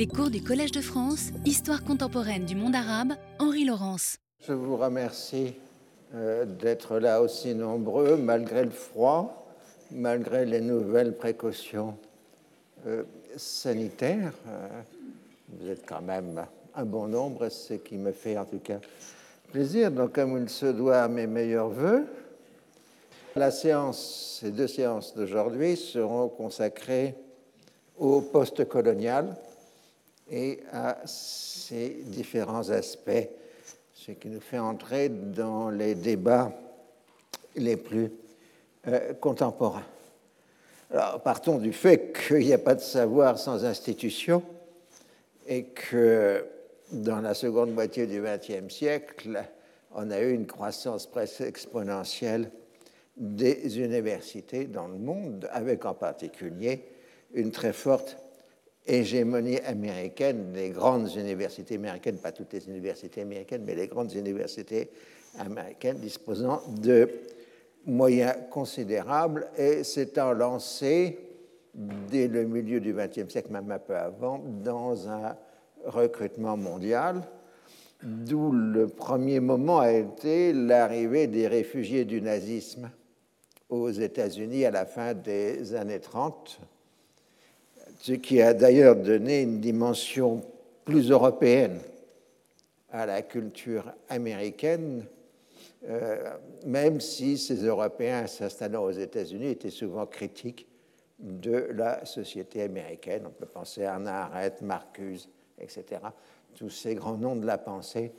Les cours du Collège de France, Histoire contemporaine du monde arabe, Henri Laurence. Je vous remercie euh, d'être là aussi nombreux, malgré le froid, malgré les nouvelles précautions euh, sanitaires. Euh, vous êtes quand même un bon nombre, ce qui me fait en tout cas plaisir. Donc, comme il se doit, mes meilleurs voeux. La séance, ces deux séances d'aujourd'hui seront consacrées au post-colonial et à ses différents aspects, ce qui nous fait entrer dans les débats les plus euh, contemporains. Alors, partons du fait qu'il n'y a pas de savoir sans institution et que dans la seconde moitié du XXe siècle, on a eu une croissance presque exponentielle des universités dans le monde, avec en particulier une très forte hégémonie américaine des grandes universités américaines, pas toutes les universités américaines, mais les grandes universités américaines disposant de moyens considérables. Et s'étant lancées dès le milieu du XXe siècle, même un peu avant, dans un recrutement mondial, d'où le premier moment a été l'arrivée des réfugiés du nazisme aux États-Unis à la fin des années 30, ce qui a d'ailleurs donné une dimension plus européenne à la culture américaine, euh, même si ces Européens s'installant aux États-Unis étaient souvent critiques de la société américaine. On peut penser à Anna Arendt, Marcuse, etc. Tous ces grands noms de la pensée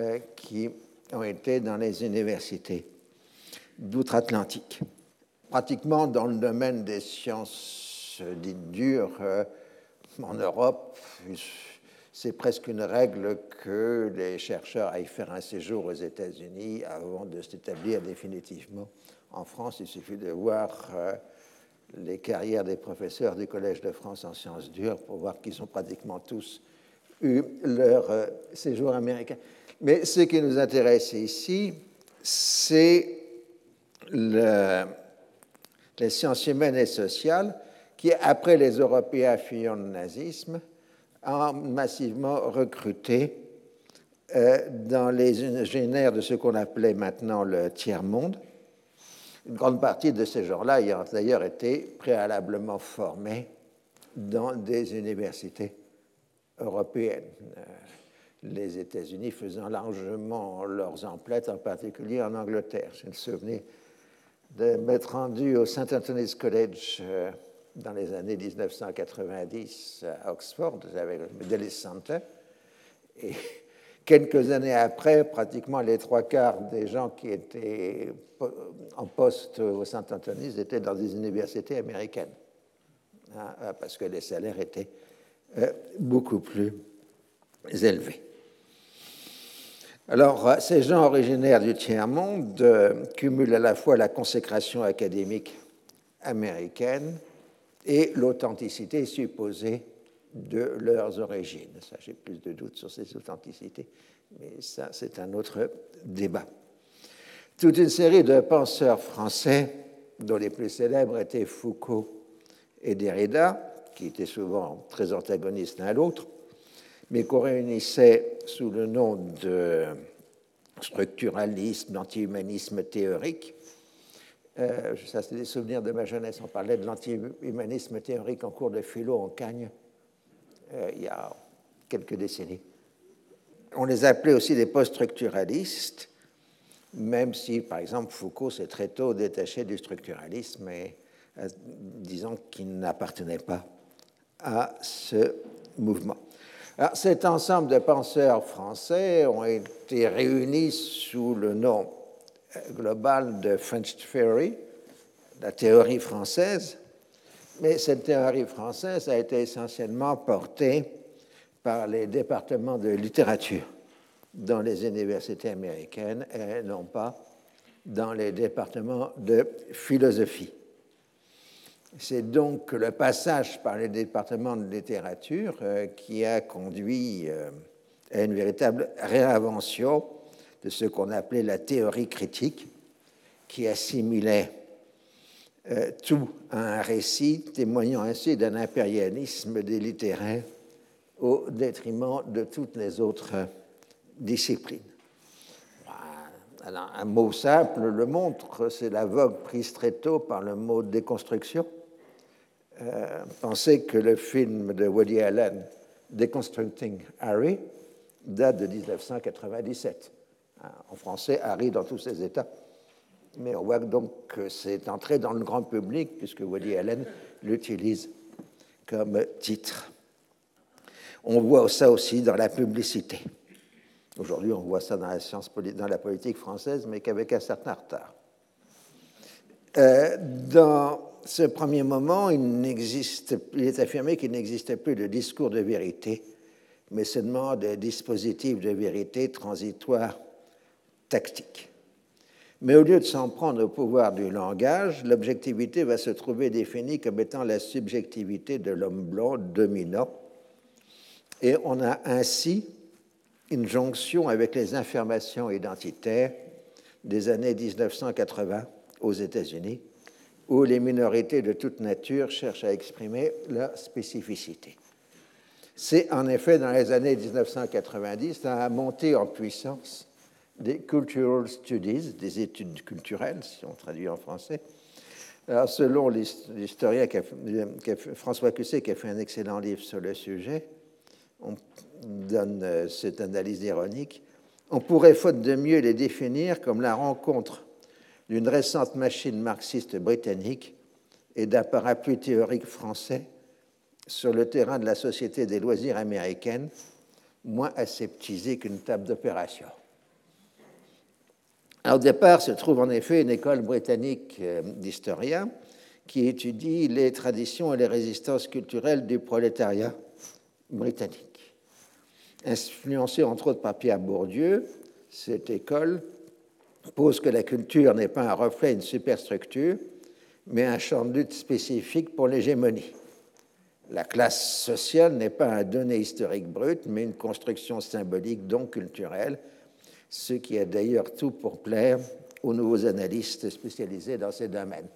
euh, qui ont été dans les universités d'outre-Atlantique. Pratiquement dans le domaine des sciences dites dures, euh, en Europe, c'est presque une règle que les chercheurs aillent faire un séjour aux États-Unis avant de s'établir définitivement en France. Il suffit de voir euh, les carrières des professeurs du Collège de France en sciences dures pour voir qu'ils ont pratiquement tous eu leur euh, séjour américain. Mais ce qui nous intéresse ici, c'est le, les sciences humaines et sociales qui, après les Européens fuyant le nazisme, ont massivement recruté euh, dans les ingénieurs de ce qu'on appelait maintenant le tiers-monde. Une grande partie de ces gens-là ayant d'ailleurs été préalablement formés dans des universités européennes. Euh, les États-Unis faisant largement leurs emplettes, en particulier en Angleterre. Je me souviens de m'être rendu au St. Anthony's College euh, dans les années 1990 à Oxford, avec le Medalis Center. Et quelques années après, pratiquement les trois quarts des gens qui étaient en poste au St. Anthony's étaient dans des universités américaines, hein, parce que les salaires étaient euh, beaucoup plus élevés. Alors, euh, ces gens originaires du tiers-monde euh, cumulent à la fois la consécration académique américaine et l'authenticité supposée de leurs origines. J'ai plus de doutes sur ces authenticités, mais ça, c'est un autre débat. Toute une série de penseurs français, dont les plus célèbres étaient Foucault et Derrida, qui étaient souvent très antagonistes l'un à l'autre, mais qu'on réunissait sous le nom de structuralisme, d'anti-humanisme théorique. Euh, ça, c'est des souvenirs de ma jeunesse. On parlait de l'anti-humanisme théorique en cours de philo en Cagne, euh, il y a quelques décennies. On les appelait aussi des post-structuralistes, même si, par exemple, Foucault s'est très tôt détaché du structuralisme, et, euh, disant qu'il n'appartenait pas à ce mouvement. Alors, cet ensemble de penseurs français ont été réunis sous le nom global de French Theory, la théorie française, mais cette théorie française a été essentiellement portée par les départements de littérature dans les universités américaines et non pas dans les départements de philosophie. C'est donc le passage par les départements de littérature euh, qui a conduit euh, à une véritable réinvention de ce qu'on appelait la théorie critique, qui assimilait euh, tout à un récit témoignant ainsi d'un impérialisme des littéraires au détriment de toutes les autres disciplines. un mot simple le montre, c'est la vogue prise très tôt par le mot déconstruction. Euh, pensez que le film de Woody Allen, Deconstructing Harry, date de 1997. En français, Harry dans tous ses états. Mais on voit donc que c'est entré dans le grand public, puisque Woody Allen l'utilise comme titre. On voit ça aussi dans la publicité. Aujourd'hui, on voit ça dans la, science, dans la politique française, mais qu'avec un certain retard. Euh, dans ce premier moment, il, il est affirmé qu'il n'existait plus de discours de vérité, mais seulement des dispositifs de vérité transitoires tactiques. Mais au lieu de s'en prendre au pouvoir du langage, l'objectivité va se trouver définie comme étant la subjectivité de l'homme blanc dominant. Et on a ainsi une jonction avec les informations identitaires des années 1980 aux États-Unis, où les minorités de toute nature cherchent à exprimer leur spécificité. C'est en effet dans les années 1990 la montée en puissance des cultural studies, des études culturelles, si on traduit en français. Alors, selon l'historien François Cusset, qui a fait un excellent livre sur le sujet, on donne euh, cette analyse ironique, on pourrait, faute de mieux, les définir comme la rencontre d'une récente machine marxiste britannique et d'un parapluie théorique français sur le terrain de la société des loisirs américaine, moins aseptisée qu'une table d'opération. Au départ se trouve en effet une école britannique euh, d'historiens qui étudie les traditions et les résistances culturelles du prolétariat britannique. Influencée entre autres par Pierre Bourdieu, cette école pose que la culture n'est pas un reflet d'une superstructure, mais un champ de lutte spécifique pour l'hégémonie. La classe sociale n'est pas un donné historique brut, mais une construction symbolique, donc culturelle, ce qui a d'ailleurs tout pour plaire aux nouveaux analystes spécialisés dans ces domaines.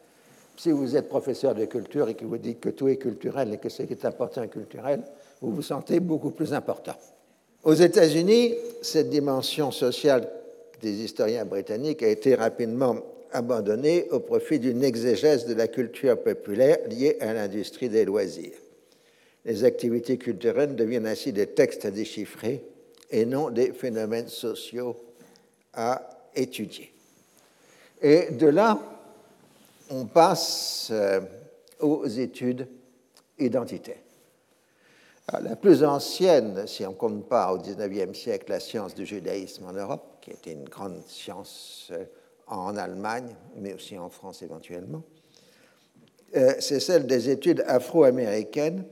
Si vous êtes professeur de culture et que vous dites que tout est culturel et que ce qui est important est culturel, vous vous sentez beaucoup plus important. Aux États-Unis, cette dimension sociale des historiens britanniques a été rapidement abandonnée au profit d'une exégèse de la culture populaire liée à l'industrie des loisirs. Les activités culturelles deviennent ainsi des textes à déchiffrer et non des phénomènes sociaux à étudier. Et de là, on passe euh, aux études identitaires. la plus ancienne, si on ne compte pas au XIXe siècle, la science du judaïsme en Europe, qui était une grande science euh, en Allemagne, mais aussi en France éventuellement, euh, c'est celle des études afro-américaines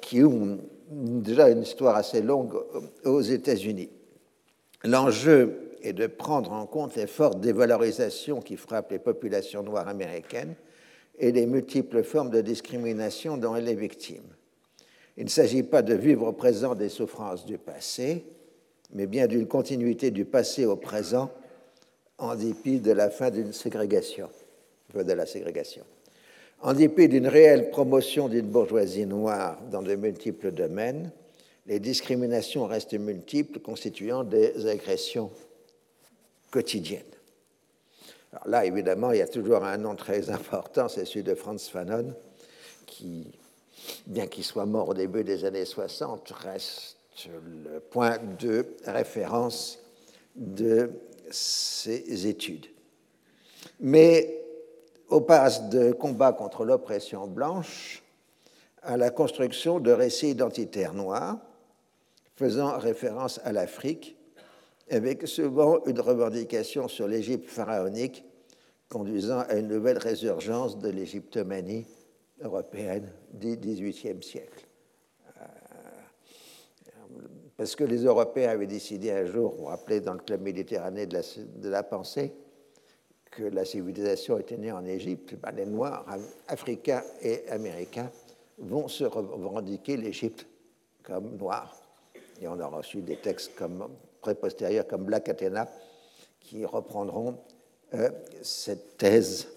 qui ont déjà une histoire assez longue aux États-Unis. L'enjeu est de prendre en compte les fortes dévalorisations qui frappent les populations noires américaines et les multiples formes de discrimination dont elle est victime. Il ne s'agit pas de vivre au présent des souffrances du passé, mais bien d'une continuité du passé au présent en dépit de la fin d'une ségrégation, de la ségrégation. En dépit d'une réelle promotion d'une bourgeoisie noire dans de multiples domaines, les discriminations restent multiples, constituant des agressions quotidiennes. Alors là, évidemment, il y a toujours un nom très important, c'est celui de Franz Fanon, qui, bien qu'il soit mort au début des années 60, reste le point de référence de ces études. Mais au passe de combat contre l'oppression blanche à la construction de récits identitaires noirs, faisant référence à l'Afrique, avec souvent une revendication sur l'Égypte pharaonique, conduisant à une nouvelle résurgence de l'égyptomanie européenne du XVIIIe siècle. Euh, parce que les Européens avaient décidé un jour, vous rappelez, dans le club méditerranéen de la, pensée, que la civilisation était née en Égypte, ben, les Noirs, africains et américains, vont se revendiquer l'Égypte comme noire et on aura reçu des textes comme, très postérieurs comme Black Athena qui reprendront euh, cette thèse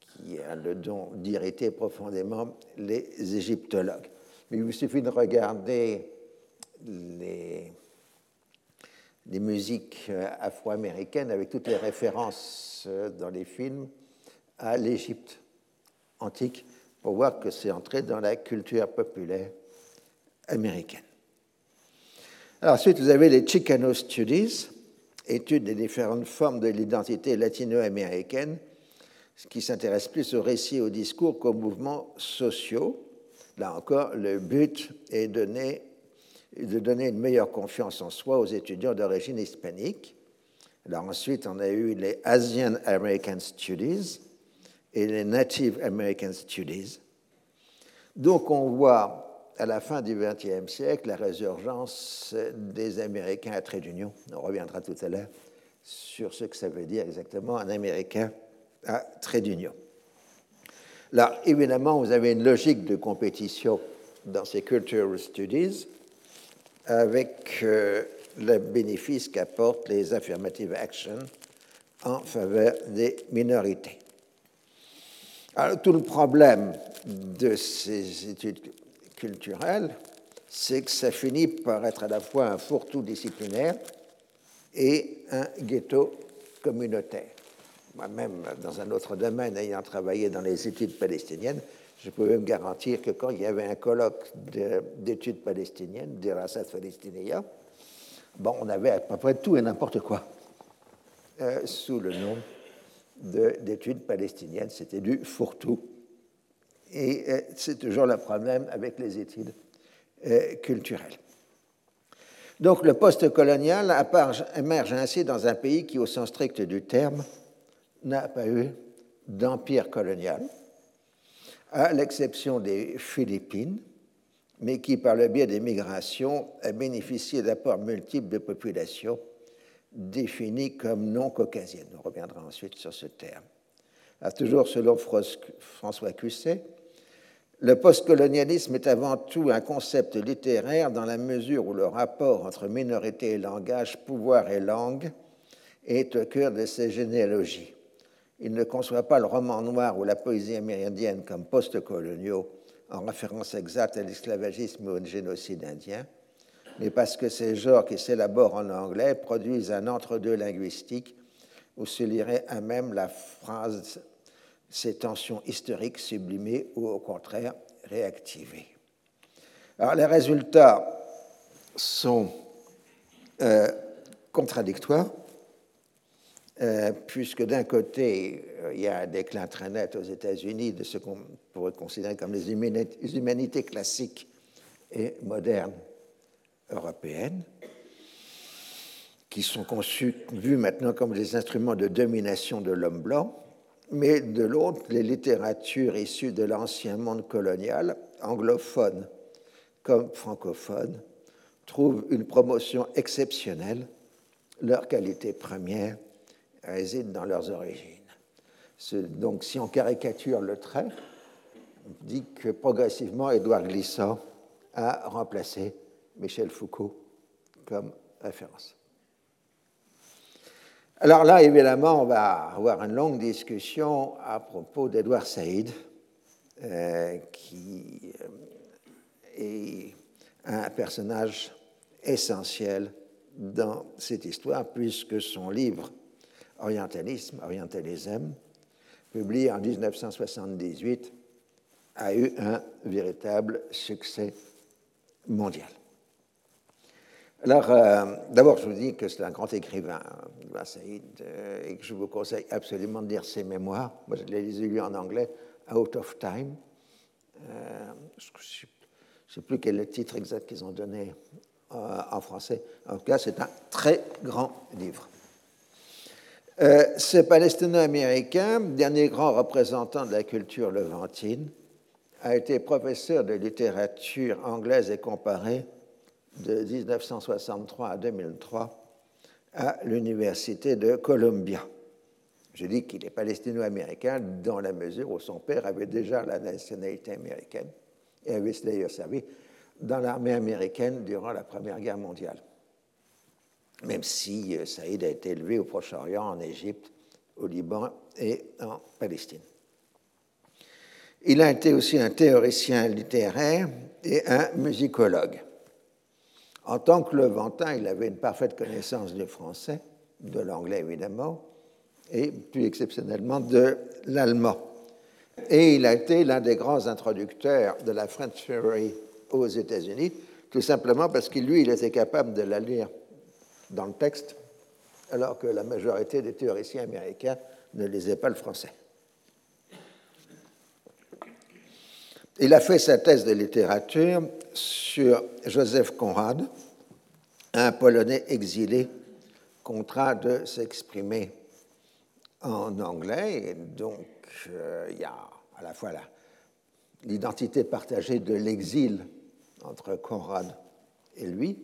qui a le don d'irriter profondément les égyptologues. Mais il vous suffit de regarder les, musiques euh, afro-américaines avec toutes les références euh, dans les films à l'Égypte antique pour voir que c'est entré dans la culture populaire américaine. Alors, ensuite, vous avez les Chicano Studies, études des différentes formes de l'identité latino-américaine, qui s'intéresse plus aux récits aux discours qu'aux mouvements sociaux. Là encore, le but est de donner une meilleure confiance en soi aux étudiants d'origine hispanique. Alors ensuite, on a eu les Asian American Studies et les Native American Studies. Donc on voit à la fin du XXe siècle la résurgence des Américains à trait d'union. On reviendra tout à l'heure sur ce que ça veut dire exactement un Américain à trait d'union. Là, évidemment, vous avez une logique de compétition dans ces cultural studies avec euh, le bénéfice qu'apportent les affirmative actions en faveur des minorités. Alors, tout le problème de ces études c'est que ça finit par être à la fois un fourre-tout disciplinaire et un ghetto communautaire moi-même, dans un autre domaine, ayant travaillé dans les études palestiniennes, je pouvais me garantir que quand il y avait un colloque d'études palestiniennes, des Palestinia, bon, on avait à peu près tout et n'importe quoi euh, sous le nom d'études palestiniennes. C'était du fourre-tout. Et euh, c'est toujours le problème avec les études euh, culturelles. Donc le post-colonial émerge ainsi dans un pays qui, au sens strict du terme, n'a pas eu d'empire colonial, à l'exception des Philippines, mais qui, par le biais des migrations, a bénéficié d'apports multiples de populations définies comme non caucasiennes. On reviendra ensuite sur ce terme. toujours selon François Cusset, le postcolonialisme est avant tout un concept littéraire dans la mesure où le rapport entre minorité et langage, pouvoir et langue est au cœur de ses généalogies. Il ne conçoit pas le roman noir ou la poésie amérindienne comme post-coloniaux en référence exacte à l'esclavagisme ou au génocide indien, mais parce que ces genres qui s'élaborent en anglais produisent un entre-deux linguistique où se lirait à même la phrase ces tensions historiques sublimées ou au contraire réactivées. Alors les résultats sont euh, contradictoires. Euh, puisque d'un côté, euh, il y a un déclin très net aux États-Unis de ce qu'on pourrait considérer comme les humanités classiques et modernes européennes, qui sont conçues, vues maintenant comme des instruments de domination de l'homme blanc, mais de l'autre, les littératures issues de l'ancien monde colonial, anglophones comme francophones, trouvent une promotion exceptionnelle, leur qualité première résident dans leurs origines. Donc, si on caricature le trait, on dit que progressivement, Édouard Glissant a remplacé Michel Foucault comme référence. Alors là, évidemment, on va avoir une longue discussion à propos d'Édouard Saïd, euh, qui euh, est un personnage essentiel dans cette histoire, puisque son livre Orientalisme, Orientalism, publié en 1978, a eu un véritable succès mondial. Alors, euh, d'abord, je vous dis que c'est un grand écrivain, Saïd, euh, et que je vous conseille absolument de lire ses mémoires. Moi, je les ai lus en anglais, Out of Time. Euh, je ne sais plus quel est le titre exact qu'ils ont donné en français. En tout cas, c'est un très grand livre. Ce palestino-américain, dernier grand représentant de la culture levantine, a été professeur de littérature anglaise et comparée de 1963 à 2003 à l'université de Columbia. Je dis qu'il est palestino-américain dans la mesure où son père avait déjà la nationalité américaine et avait d'ailleurs servi dans l'armée américaine durant la Première Guerre mondiale même si euh, Saïd a été élevé au Proche-Orient, en Égypte, au Liban et en Palestine. Il a été aussi un théoricien littéraire et un musicologue. En tant que Levantin, il avait une parfaite connaissance du français, de l'anglais évidemment, et plus exceptionnellement de l'allemand. Et il a été l'un des grands introducteurs de la French Theory aux États-Unis, tout simplement parce que lui, il était capable de la lire dans le texte, alors que la majorité des théoriciens américains ne lisaient pas le français. Il a fait sa thèse de littérature sur Joseph Conrad, un Polonais exilé contraint de s'exprimer en anglais. Et donc, euh, il y a à la fois l'identité partagée de l'exil entre Conrad et lui,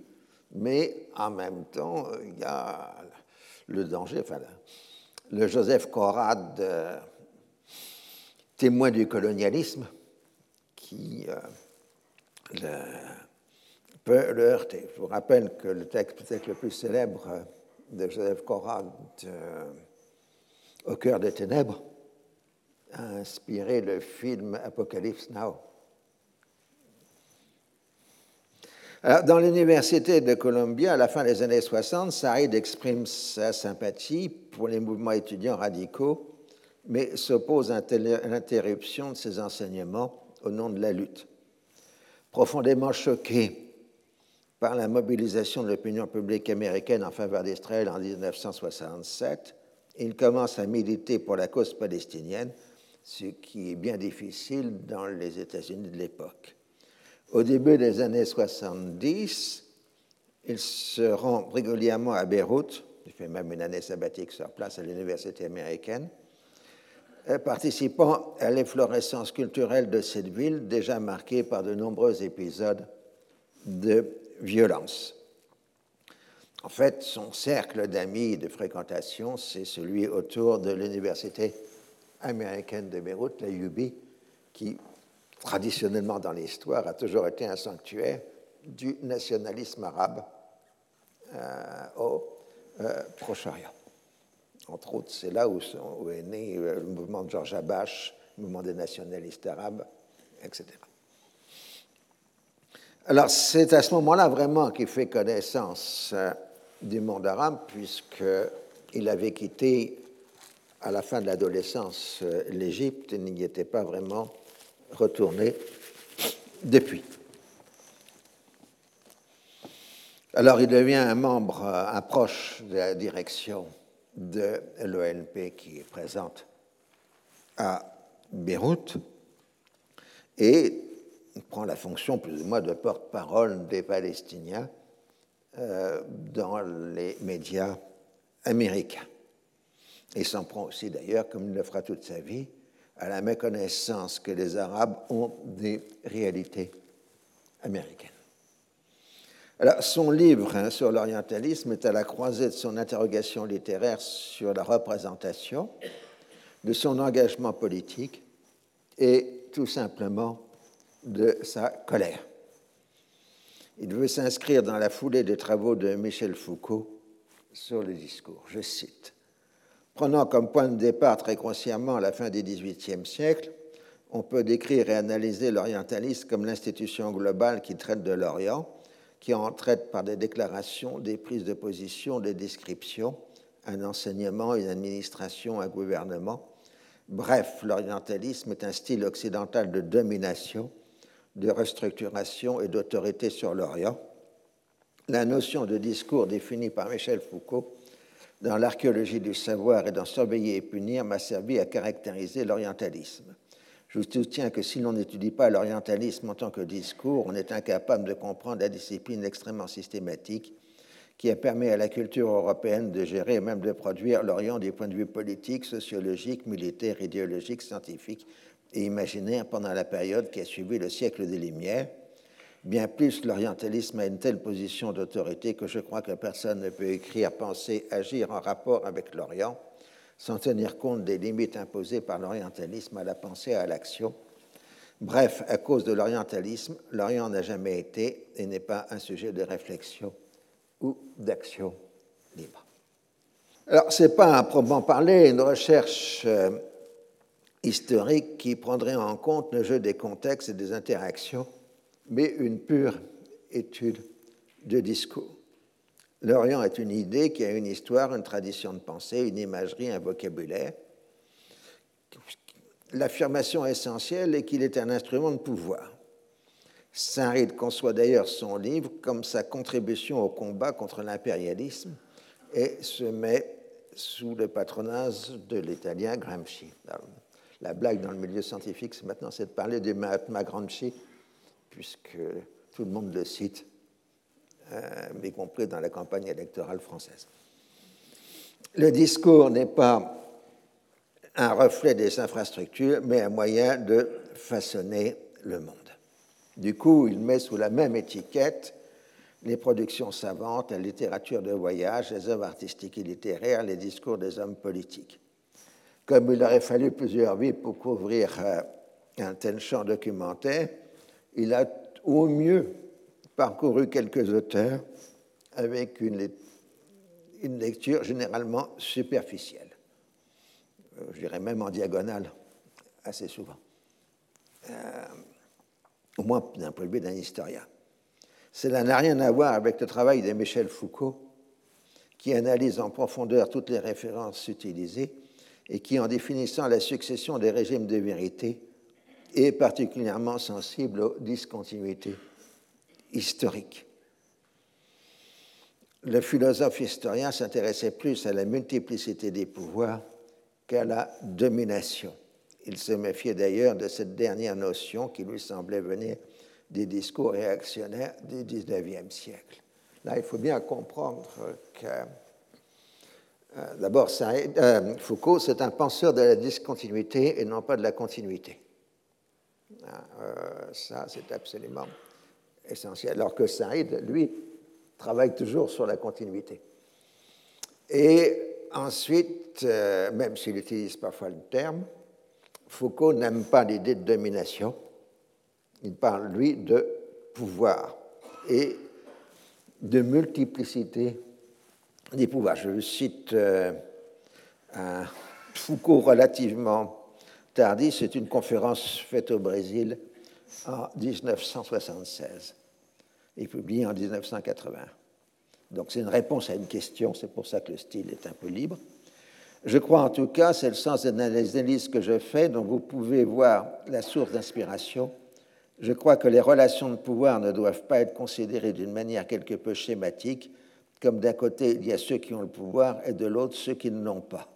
mais en même temps, il y a le danger, enfin, le Joseph Conrad, euh, témoin du colonialisme, qui euh, peut le heurter. Je vous rappelle que le texte peut-être le plus célèbre de Joseph Conrad, euh, Au cœur des ténèbres, a inspiré le film Apocalypse Now. dans l'université de Columbia, à la fin des années 60, Saïd exprime sa sympathie pour les mouvements étudiants radicaux, mais s'oppose à l'interruption de ses enseignements au nom de la lutte. Profondément choqué par la mobilisation de l'opinion publique américaine en faveur d'Israël en 1967, il commence à militer pour la cause palestinienne, ce qui est bien difficile dans les États-Unis de l'époque. Au début des années 70, il se rend régulièrement à Beyrouth, il fait même une année sabbatique sur place à l'université américaine, participant à l'efflorescence culturelle de cette ville déjà marquée par de nombreux épisodes de violence. En fait, son cercle d'amis et de fréquentation, c'est celui autour de l'université américaine de Beyrouth, la UB, qui traditionnellement dans l'histoire a toujours été un sanctuaire du nationalisme arabe euh, au euh, Proche-Orient. Entre autres, c'est là où, est né euh, le mouvement de Georges Abache, le mouvement des nationalistes arabes, etc. Alors, c'est à ce moment-là vraiment qu'il fait connaissance euh, du monde arabe, puisqu'il avait quitté à la fin de l'adolescence euh, l'Égypte et n'y était pas vraiment retourné depuis. Alors, il devient un membre, un proche de la direction de l'ONP qui est présente à Beyrouth et prend la fonction plus ou moins de porte-parole des Palestiniens euh, dans les médias américains. Et s'en prend aussi d'ailleurs, comme il le fera toute sa vie, à la méconnaissance que les Arabes ont des réalités américaines. Alors, son livre hein, sur l'orientalisme est à la croisée de son interrogation littéraire sur la représentation, de son engagement politique et tout simplement de sa colère. Il veut s'inscrire dans la foulée des travaux de Michel Foucault sur le discours. Je cite Prenant comme point de départ très consciemment la fin du XVIIIe siècle, on peut décrire et analyser l'orientalisme comme l'institution globale qui traite de l'Orient qui en traite par des déclarations, des prises de position, des descriptions, un enseignement, une administration, un gouvernement. Bref, l'orientalisme est un style occidental de domination, de restructuration et d'autorité sur l'Orient. La notion de discours définie par Michel Foucault dans l'archéologie du savoir et dans Surveiller et punir m'a servi à caractériser l'orientalisme. Je soutiens que si l'on n'étudie pas l'orientalisme en tant que discours, on est incapable de comprendre la discipline extrêmement systématique qui a permis à la culture européenne de gérer et même de produire l'Orient du point de vue politique, sociologique, militaire, idéologique, scientifique et imaginaire pendant la période qui a suivi le siècle des Lumières. Bien plus, l'orientalisme a une telle position d'autorité que je crois que personne ne peut écrire, penser, agir en rapport avec l'Orient sans tenir compte des limites imposées par l'orientalisme à la pensée et à l'action. Bref, à cause de l'orientalisme, l'Orient n'a jamais été et n'est pas un sujet de réflexion ou d'action libre. Alors, ce n'est pas à proprement parler une recherche euh, historique qui prendrait en compte le jeu des contextes et des interactions, mais une pure étude de discours. L'Orient est une idée qui a une histoire, une tradition de pensée, une imagerie, un vocabulaire. L'affirmation essentielle est qu'il est un instrument de pouvoir. Saint-Ride conçoit d'ailleurs son livre comme sa contribution au combat contre l'impérialisme et se met sous le patronage de l'italien Gramsci. la blague dans le milieu scientifique, maintenant, c'est de parler de Mahatma Gramsci, puisque tout le monde le cite y compris dans la campagne électorale française. Le discours n'est pas un reflet des infrastructures, mais un moyen de façonner le monde. Du coup, il met sous la même étiquette les productions savantes, la littérature de voyage, les œuvres artistiques et littéraires, les discours des hommes politiques. Comme il aurait fallu plusieurs vies pour couvrir euh, un tel champ documentaire, il a au mieux parcouru quelques auteurs avec une, lecture généralement superficielle, euh, je dirais même en diagonale, assez souvent, euh, au moins d'un point de vue d'un historien. Cela n'a rien à voir avec le travail de Michel Foucault, qui analyse en profondeur toutes les références utilisées et qui, en définissant la succession des régimes de vérité, est particulièrement sensible aux discontinuités historique. Le philosophe historien s'intéressait plus à la multiplicité des pouvoirs qu'à la domination. Il se méfiait d'ailleurs de cette dernière notion qui lui semblait venir des discours réactionnaires du XIXe siècle. Là, il faut bien comprendre que, euh, d'abord, euh, Foucault, c'est un penseur de la discontinuité et non pas de la continuité. Ah, euh, ça, c'est absolument essentiel, alors que Saïd, lui, travaille toujours sur la continuité. Et ensuite, euh, même s'il utilise parfois le terme, Foucault n'aime pas l'idée de domination, il parle, lui, de pouvoir et de multiplicité des pouvoirs. Je cite euh, un Foucault relativement tardif, c'est une conférence faite au Brésil en 1976 et publié en 1980. Donc c'est une réponse à une question, c'est pour ça que le style est un peu libre. Je crois en tout cas, c'est le sens de l'analyse que je fais, dont vous pouvez voir la source d'inspiration. Je crois que les relations de pouvoir ne doivent pas être considérées d'une manière quelque peu schématique, comme d'un côté il y a ceux qui ont le pouvoir et de l'autre ceux qui ne l'ont pas.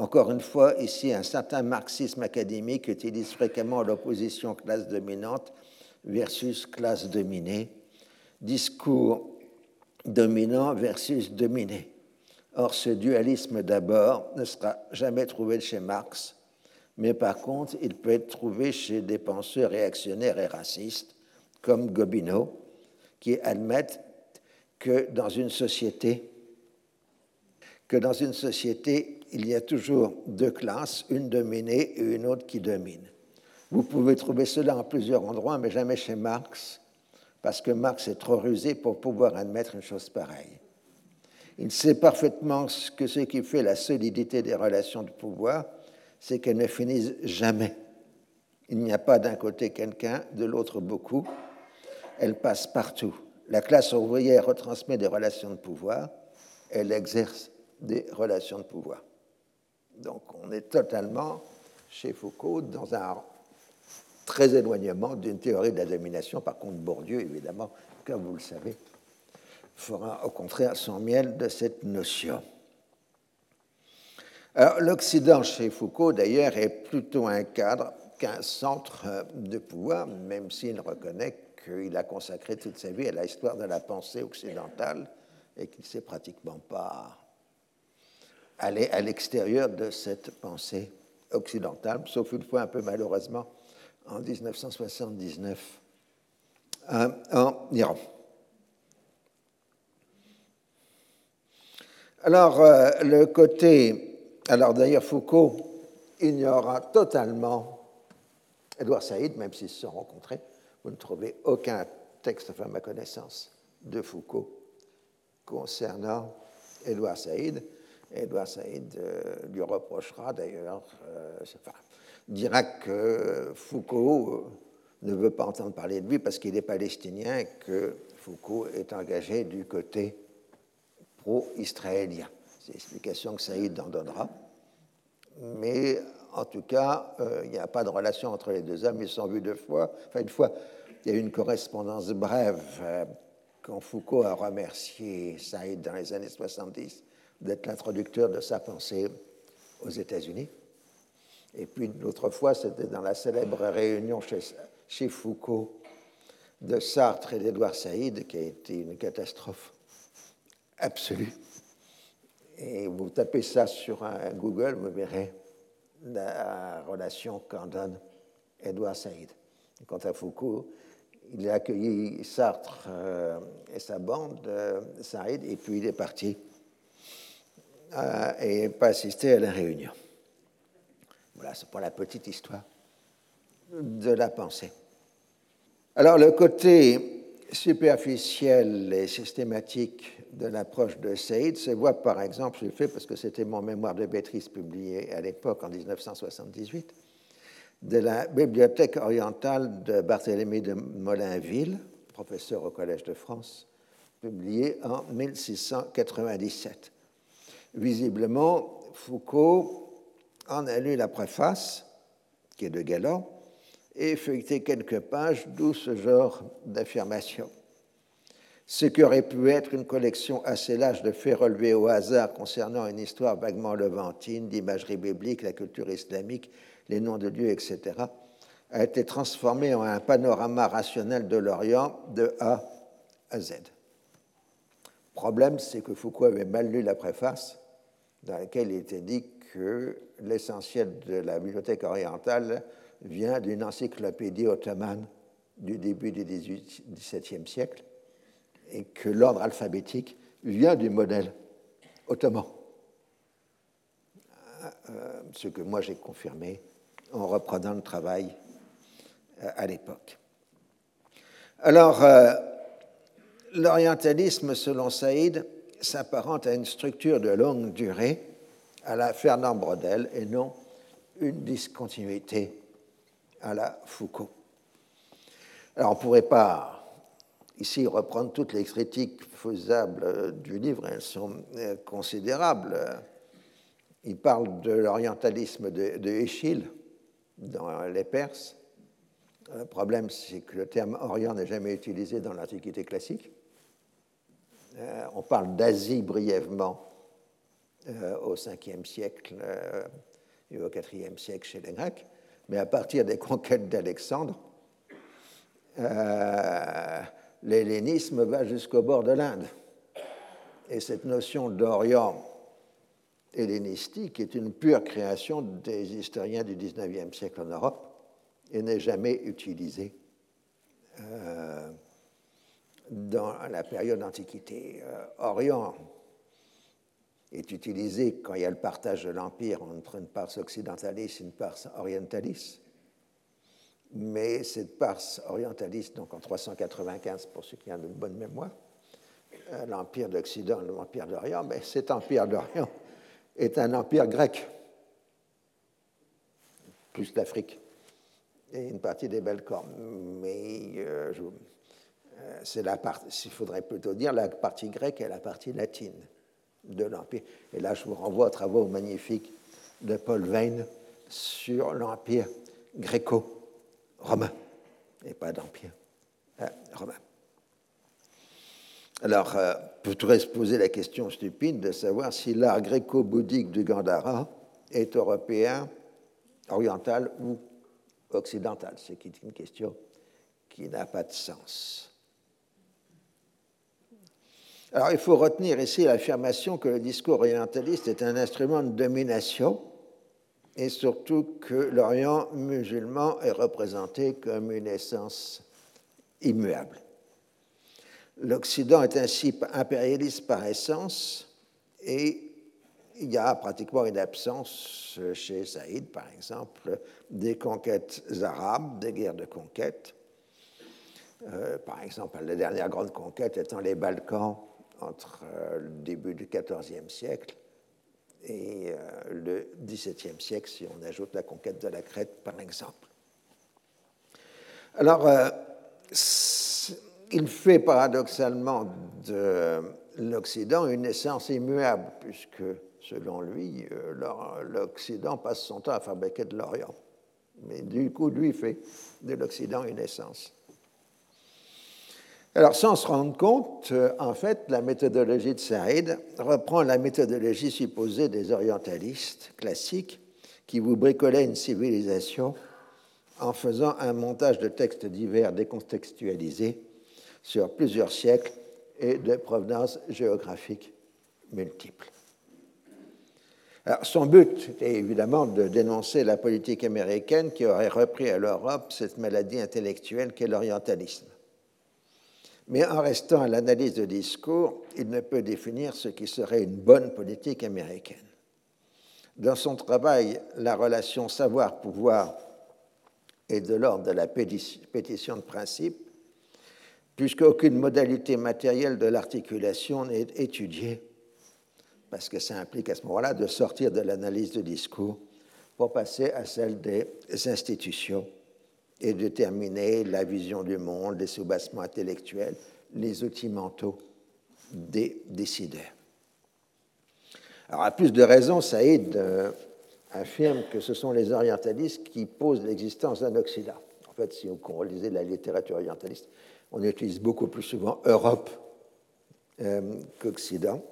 Encore une fois, ici, un certain marxisme académique utilise fréquemment l'opposition classe dominante versus classe dominée, discours dominant versus dominé. Or, ce dualisme d'abord ne sera jamais trouvé chez Marx, mais par contre, il peut être trouvé chez des penseurs réactionnaires et racistes, comme Gobineau, qui admettent que dans une société, que dans une société, il y a toujours deux classes, une dominée et une autre qui domine. Vous pouvez trouver cela en plusieurs endroits, mais jamais chez Marx, parce que Marx est trop rusé pour pouvoir admettre une chose pareille. Il sait parfaitement que ce qui fait la solidité des relations de pouvoir, c'est qu'elles ne finissent jamais. Il n'y a pas d'un côté quelqu'un, de l'autre beaucoup. Elles passent partout. La classe ouvrière retransmet des relations de pouvoir, elle exerce des relations de pouvoir. Donc on est totalement, chez Foucault, dans un très éloignement d'une théorie de la domination. Par contre, Bourdieu, évidemment, comme vous le savez, fera au contraire son miel de cette notion. L'Occident chez Foucault, d'ailleurs, est plutôt un cadre qu'un centre de pouvoir, même s'il reconnaît qu'il a consacré toute sa vie à la histoire de la pensée occidentale et qu'il ne s'est pratiquement pas aller à l'extérieur de cette pensée occidentale, sauf une fois un peu malheureusement en 1979 euh, en Iran. Alors, euh, le côté. Alors, d'ailleurs, Foucault ignora totalement Edouard Saïd, même s'ils se sont rencontrés. Vous ne trouvez aucun texte, enfin, ma connaissance, de Foucault concernant Edouard Saïd. Edouard Saïd euh, lui reprochera d'ailleurs, euh, dira que Foucault ne veut pas entendre parler de lui parce qu'il est palestinien et que Foucault est engagé du côté pro-israélien. C'est l'explication que Saïd en donnera. Mais en tout cas, euh, il n'y a pas de relation entre les deux hommes. Ils sont vus deux fois. Enfin, une fois, il y a eu une correspondance brève euh, quand Foucault a remercié Saïd dans les années 70 d'être l'introducteur de sa pensée aux États-Unis. Et puis l'autre fois, c'était dans la célèbre réunion chez, Foucault de Sartre et d'Edouard Saïd, qui a été une catastrophe absolue. Et vous tapez ça sur un Google, vous verrez la relation qu'en donne Edouard Saïd. Quant à Foucault, il a accueilli Sartre euh, et sa bande, euh, Saïd, et puis il est parti euh, et pas assisté à la réunion. Voilà, c'est pour la petite histoire de la pensée. Alors, le côté superficiel et systématique de l'approche de Saïd se voit par exemple, je le fais parce que c'était mon mémoire de Béatrice publié à l'époque en 1978, de la bibliothèque orientale de Barthélemy de Molinville, professeur au Collège de France, publié en 1697. Visiblement, Foucault en a lu la préface, qui est de Galland, et feuilleté quelques pages, d'où ce genre d'affirmation. Ce qui aurait pu être une collection assez large de faits relevés au hasard concernant une histoire vaguement levantine, d'imagerie biblique, la culture islamique, les noms de Dieu, etc., a été transformé en un panorama rationnel de l'Orient de A à Z. Problème, c'est que Foucault avait mal lu la préface dans laquelle il était dit que l'essentiel de la bibliothèque orientale vient d'une encyclopédie ottomane du début du XVIIe siècle et que l'ordre alphabétique vient du modèle ottoman. Euh, ce que moi j'ai confirmé en reprenant le travail euh, à l'époque. Alors, euh, l'orientalisme, selon Saïd, s'apparente à une structure de longue durée à la Fernand Brodel et non une discontinuité à la Foucault. Alors on ne pourrait pas ici reprendre toutes les critiques faisables du livre, elles sont euh, considérables. Il parle de l'orientalisme de, de dans les Perses. Le problème, c'est que le terme Orient n'est jamais utilisé dans l'Antiquité classique. Euh, on parle d'Asie brièvement euh, au 5e siècle et au 4e siècle chez les Grecs mais à partir des conquêtes d'Alexandre, euh, l'hellénisme va jusqu'au bord de l'Inde. Et cette notion d'Orient hellénistique est une pure création des historiens du XIXe siècle en Europe et n'est jamais utilisée euh, dans la période d'Antiquité. Euh, Orient est utilisé quand il y a le partage de l'Empire entre une part occidentaliste et une part orientaliste. Mais cette part orientaliste, donc en 395, pour ceux qui ont une bonne mémoire, euh, l'Empire d'Occident, l'Empire d'Orient, mais cet Empire d'Orient est un empire grec, plus l'Afrique et une partie des Balkans. Mais euh, euh, c'est la partie, il faudrait plutôt dire la partie grecque et la partie latine de l'Empire. Et là, je vous renvoie aux travaux magnifiques de Paul Veyne sur l'Empire gréco-romain, et pas d'Empire euh, romain. Alors, euh, vous pourrait se poser la question stupide de savoir si l'art gréco-bouddhique du Gandhara est européen, oriental ou occidental, ce qui est une question qui n'a pas de sens. Alors il faut retenir ici l'affirmation que le discours orientaliste est un instrument de domination et surtout que l'Orient musulman est représenté comme une essence immuable. L'Occident est ainsi impérialiste par essence et il y a pratiquement une absence chez Saïd, par exemple, des conquêtes arabes, des guerres de conquête. Euh, par exemple, la dernière grande conquête étant les Balkans entre euh, le début du XIVe siècle et le XVIIe siècle, si on ajoute la conquête de la Crète, par exemple. Alors, il fait paradoxalement de l'Occident une essence immuable, puisque, selon lui, l'Occident passe son temps à fabriquer de l'Orient. Mais du coup, lui fait de l'Occident une essence. Alors, sans se rendre compte, euh, en fait, la méthodologie de Saïd reprend la méthodologie supposée des orientalistes classiques qui vous bricolaient une civilisation en faisant un montage de textes divers décontextualisés sur plusieurs siècles et de provenance géographique multiples. Alors, son but est évidemment de dénoncer la politique américaine qui aurait repris à l'Europe cette maladie intellectuelle qu'est l'orientalisme mais en restant à l'analyse de discours, il ne peut définir ce qui serait une bonne politique américaine. Dans son travail, la relation savoir-pouvoir est de l'ordre de la pétition de principe, puisqu'aucune modalité matérielle de l'articulation n'est étudiée, parce que ça implique à ce moment-là de sortir de l'analyse de discours pour passer à celle des institutions et déterminer la vision du monde, les soubassements intellectuels, les outils mentaux des décideurs. Alors, à plus de raisons, Saïd euh, affirme que ce sont les orientalistes qui posent l'existence d'un Occident. En fait, si on lisait la littérature orientaliste, on utilise beaucoup plus souvent Europe euh, qu'Occident.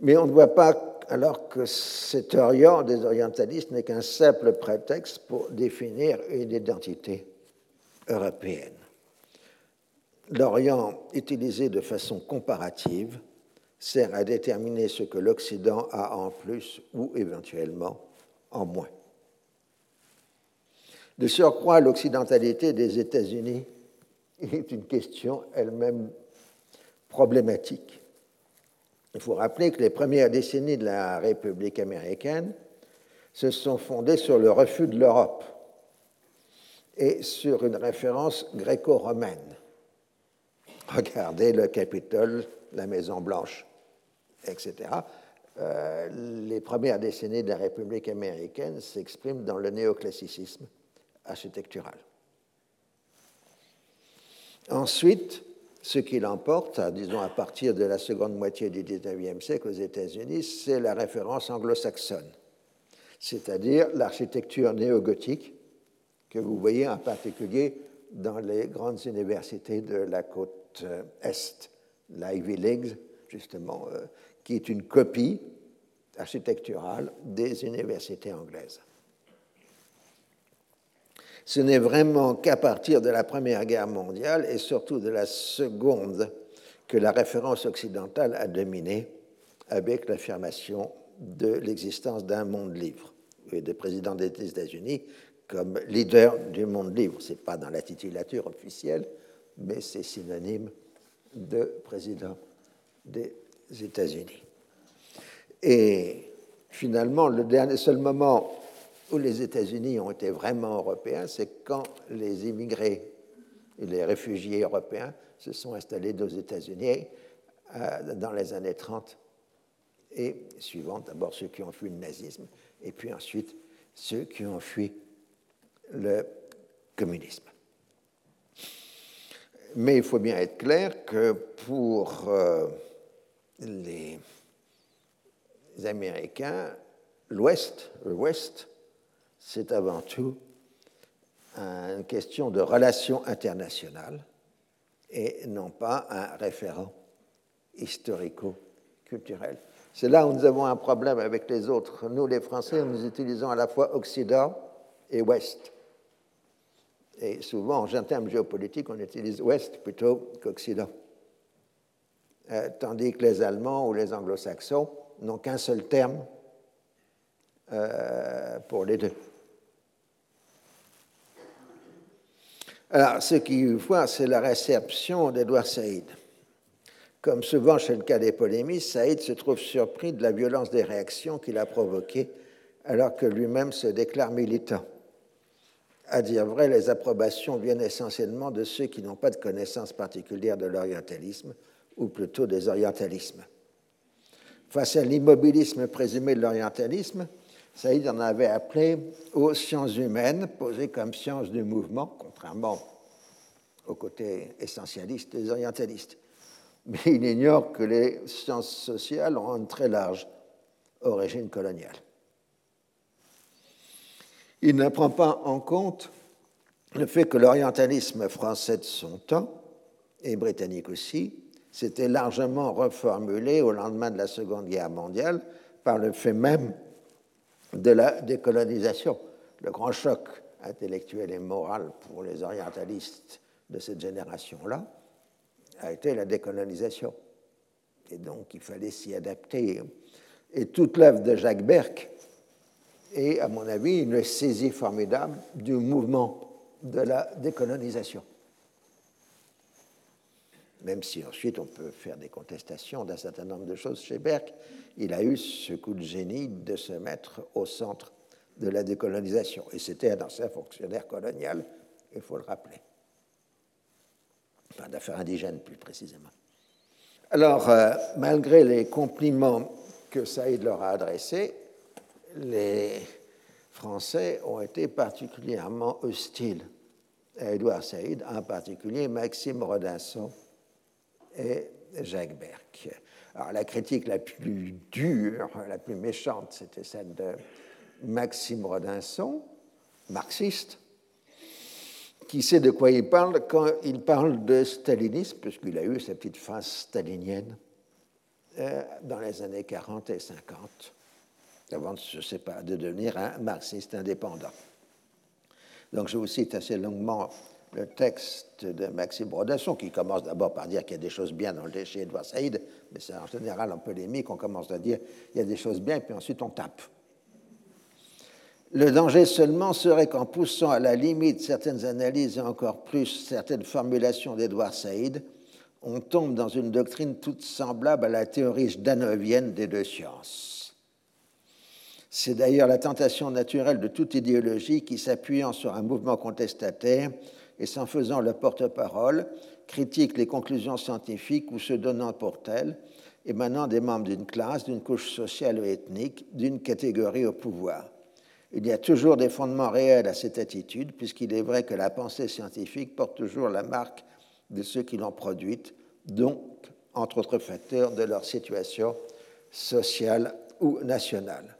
Mais on ne voit pas alors que cet Orient des orientalistes n'est qu'un simple prétexte pour définir une identité européenne. L'Orient, utilisé de façon comparative, sert à déterminer ce que l'Occident a en plus ou éventuellement en moins. De surcroît, l'occidentalité des États-Unis est une question elle-même problématique il faut rappeler que les premières décennies de la République américaine se sont fondées sur le refus de l'Europe et sur une référence gréco-romaine. Regardez le Capitole, la Maison Blanche, etc. Euh, les premières décennies de la République américaine s'expriment dans le néoclassicisme architectural. Ensuite, ce qui l'emporte, disons à partir de la seconde moitié du XIXe siècle aux États-Unis, c'est la référence anglo-saxonne, c'est-à-dire l'architecture néo-gothique que vous voyez en particulier dans les grandes universités de la côte euh, Est, l'Ivy League, justement, euh, qui est une copie architecturale des universités anglaises. Ce n'est vraiment qu'à partir de la Première Guerre mondiale et surtout de la Seconde que la référence occidentale a dominé avec l'affirmation de l'existence d'un monde libre et des présidents des États-Unis comme leader du monde libre. Ce n'est pas dans la titulature officielle, mais c'est synonyme de président des États-Unis. Et finalement, le dernier seul moment où les États-Unis ont été vraiment européens, c'est quand les immigrés et les réfugiés européens se sont installés aux États-Unis euh, dans les années 30 et suivantes. D'abord ceux qui ont fui le nazisme et puis ensuite ceux qui ont fui le communisme. Mais il faut bien être clair que pour euh, les Américains, l'Ouest, l'Ouest, c'est avant tout une question de relations internationales et non pas un référent historico-culturel. C'est là où nous avons un problème avec les autres. Nous, les Français, nous utilisons à la fois Occident et Ouest. Et souvent, en termes géopolitiques, on utilise Ouest plutôt qu'Occident. Euh, tandis que les Allemands ou les Anglo-Saxons n'ont qu'un seul terme euh, pour les deux. Alors, ce qui voit, c'est la réception d'Edouard Saïd. Comme souvent chez le cas des polémistes, Saïd se trouve surpris de la violence des réactions qu'il a provoquées alors que lui-même se déclare militant. À dire vrai, les approbations viennent essentiellement de ceux qui n'ont pas de connaissance particulière de l'orientalisme, ou plutôt des orientalismes. Face à l'immobilisme présumé de l'orientalisme, Saïd en avait appelé aux sciences humaines, posées comme sciences du mouvement, contrairement au côté essentialiste des orientalistes. Mais il ignore que les sciences sociales ont une très large origine coloniale. Il ne prend pas en compte le fait que l'orientalisme français de son temps, et britannique aussi, s'était largement reformulé au lendemain de la Seconde Guerre mondiale par le fait même de la décolonisation. Le grand choc intellectuel et moral pour les orientalistes de cette génération-là a été la décolonisation. Et donc il fallait s'y adapter. Et toute l'œuvre de Jacques Berck est, à mon avis, une saisie formidable du mouvement de la décolonisation. Même si ensuite on peut faire des contestations d'un certain nombre de choses chez Berck, il a eu ce coup de génie de se mettre au centre de la décolonisation. Et c'était un ancien fonctionnaire colonial, il faut le rappeler. Enfin, d'affaires indigènes plus précisément. Alors, euh, malgré les compliments que Saïd leur a adressés, les Français ont été particulièrement hostiles à Édouard Saïd, en particulier Maxime Rodinson et Jacques Berck. Alors, la critique la plus dure, la plus méchante, c'était celle de Maxime Rodinson, marxiste, qui sait de quoi il parle quand il parle de stalinisme, puisqu'il a eu sa petite phase stalinienne euh, dans les années 40 et 50, avant de, je sais pas, de devenir un marxiste indépendant. Donc je vous cite assez longuement le texte de Maxime Brodasson, qui commence d'abord par dire qu'il y a des choses bien dans le déchet d'Edouard Saïd, mais c'est en général en polémique, on commence à dire qu'il y a des choses bien, puis ensuite on tape. Le danger seulement serait qu'en poussant à la limite certaines analyses et encore plus certaines formulations d'Edouard Saïd, on tombe dans une doctrine toute semblable à la théorie jdanovienne des deux sciences. C'est d'ailleurs la tentation naturelle de toute idéologie qui, s'appuyant sur un mouvement contestataire et s'en faisant le porte-parole, critique les conclusions scientifiques ou se donnant pour telles, émanant des membres d'une classe, d'une couche sociale ou ethnique, d'une catégorie au pouvoir. Il y a toujours des fondements réels à cette attitude, puisqu'il est vrai que la pensée scientifique porte toujours la marque de ceux qui l'ont produite, donc, entre autres facteurs, de leur situation sociale ou nationale.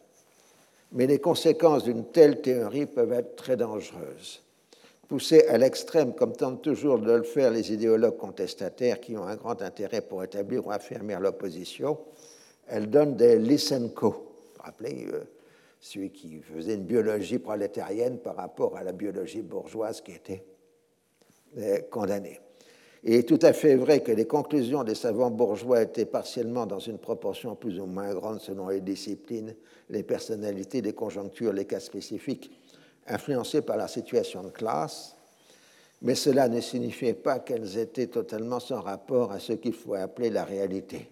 Mais les conséquences d'une telle théorie peuvent être très dangereuses. Poussées à l'extrême, comme tentent toujours de le faire les idéologues contestataires qui ont un grand intérêt pour établir ou affirmer l'opposition, elles donnent des Lysenko. Rappelez, euh, celui qui faisait une biologie prolétarienne par rapport à la biologie bourgeoise qui était euh, condamnée. Il est tout à fait vrai que les conclusions des savants bourgeois étaient partiellement dans une proportion plus ou moins grande selon les disciplines, les personnalités, les conjonctures, les cas spécifiques, influencées par la situation de classe, mais cela ne signifiait pas qu'elles étaient totalement sans rapport à ce qu'il faut appeler la réalité.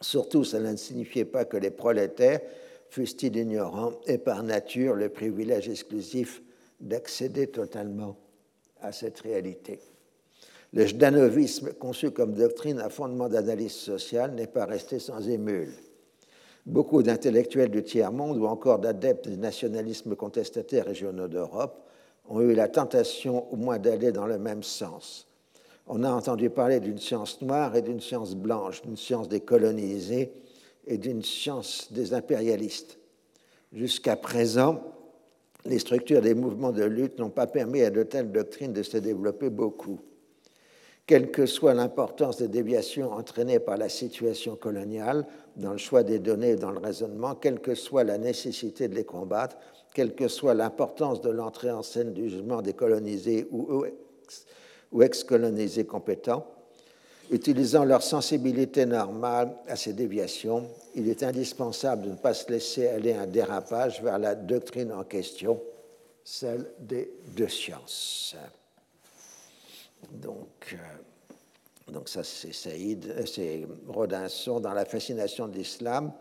Surtout, cela ne signifiait pas que les prolétaires fussent-ils ignorants, et par nature le privilège exclusif d'accéder totalement à cette réalité. Le jdanovisme, conçu comme doctrine à fondement d'analyse sociale, n'est pas resté sans émule. Beaucoup d'intellectuels du tiers-monde ou encore d'adeptes du nationalisme contestataire régionaux d'Europe ont eu la tentation au moins d'aller dans le même sens. On a entendu parler d'une science noire et d'une science blanche, d'une science des colonisés et d'une science des impérialistes. Jusqu'à présent, les structures des mouvements de lutte n'ont pas permis à de telles doctrines de se développer beaucoup. Quelle que soit l'importance des déviations entraînées par la situation coloniale dans le choix des données et dans le raisonnement, quelle que soit la nécessité de les combattre, quelle que soit l'importance de l'entrée en scène du jugement des colonisés ou ex-colonisés compétents, Utilisant leur sensibilité normale à ces déviations, il est indispensable de ne pas se laisser aller un dérapage vers la doctrine en question, celle des deux sciences. Donc, euh, donc ça, c'est Saïd, euh, c'est Rodinson dans La fascination de l'islam,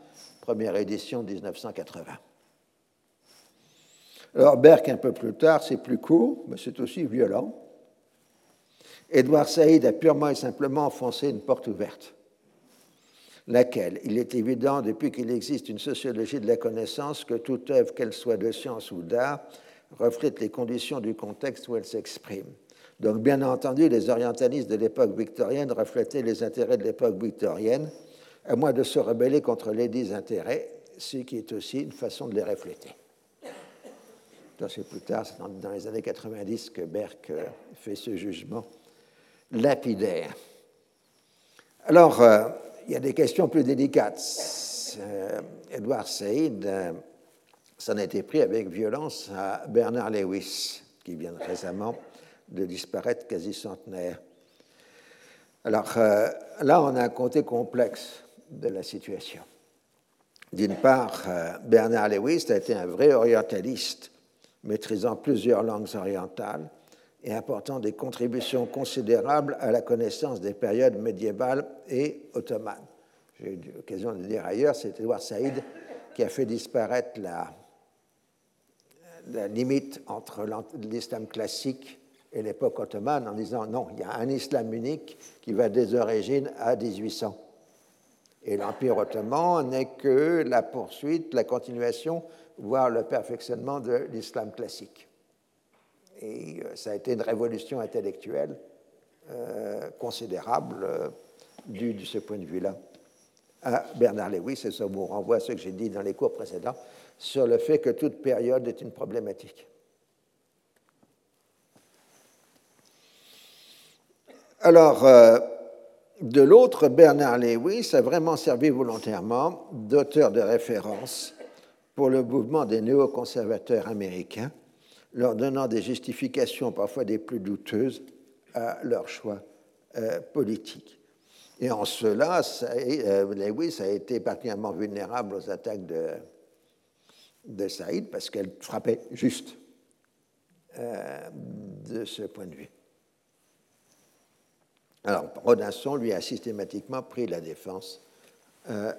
première édition 1980. Alors, Berck, un peu plus tard, c'est plus court, mais c'est aussi violent. Édouard Saïd a purement et simplement enfoncé une porte ouverte. Laquelle? Il est évident, depuis qu'il existe une sociologie de la connaissance, que toute œuvre, qu'elle soit de science ou d'art, reflète les conditions du contexte où elle s'exprime. Donc, bien entendu, les orientalistes de l'époque victorienne reflétaient les intérêts de l'époque victorienne, à moins de se rebeller contre les dix intérêts, ce qui est aussi une façon de les refléter. C'est plus tard, c'est dans les années 90 que Berck euh, fait ce jugement lapidaire. Alors, euh, il y a des questions plus délicates. Euh, Edward Said s'en a été pris avec violence à Bernard Lewis, qui vient récemment de disparaître quasi centenaire. Alors là, on a un côté complexe de la situation. D'une part, Bernard Lewis a été un vrai orientaliste maîtrisant plusieurs langues orientales et apportant des contributions considérables à la connaissance des périodes médiévales et ottomanes. J'ai eu l'occasion de dire ailleurs, c'est Edouard Saïd qui a fait disparaître la, la limite entre l'islam classique et l'époque ottomane en disant non, il y a un islam unique qui va des origines à 1800. Et l'Empire ottoman n'est que la poursuite, la continuation voire le perfectionnement de l'islam classique. Et euh, ça a été une révolution intellectuelle euh, considérable euh, due de ce point de vue-là à Bernard Lewis, et ça vous renvoie à ce que j'ai dit dans les cours précédents sur le fait que toute période est une problématique. Alors, de l'autre, Bernard Lewis a vraiment servi volontairement d'auteur de référence pour le mouvement des néoconservateurs américains, leur donnant des justifications parfois des plus douteuses à leur choix euh, politique. Et en cela, euh, Lewis a été particulièrement vulnérable aux attaques de, de Saïd parce qu'elle frappait juste euh, de ce point de vue. Alors, Rodinson, lui, a systématiquement pris la défense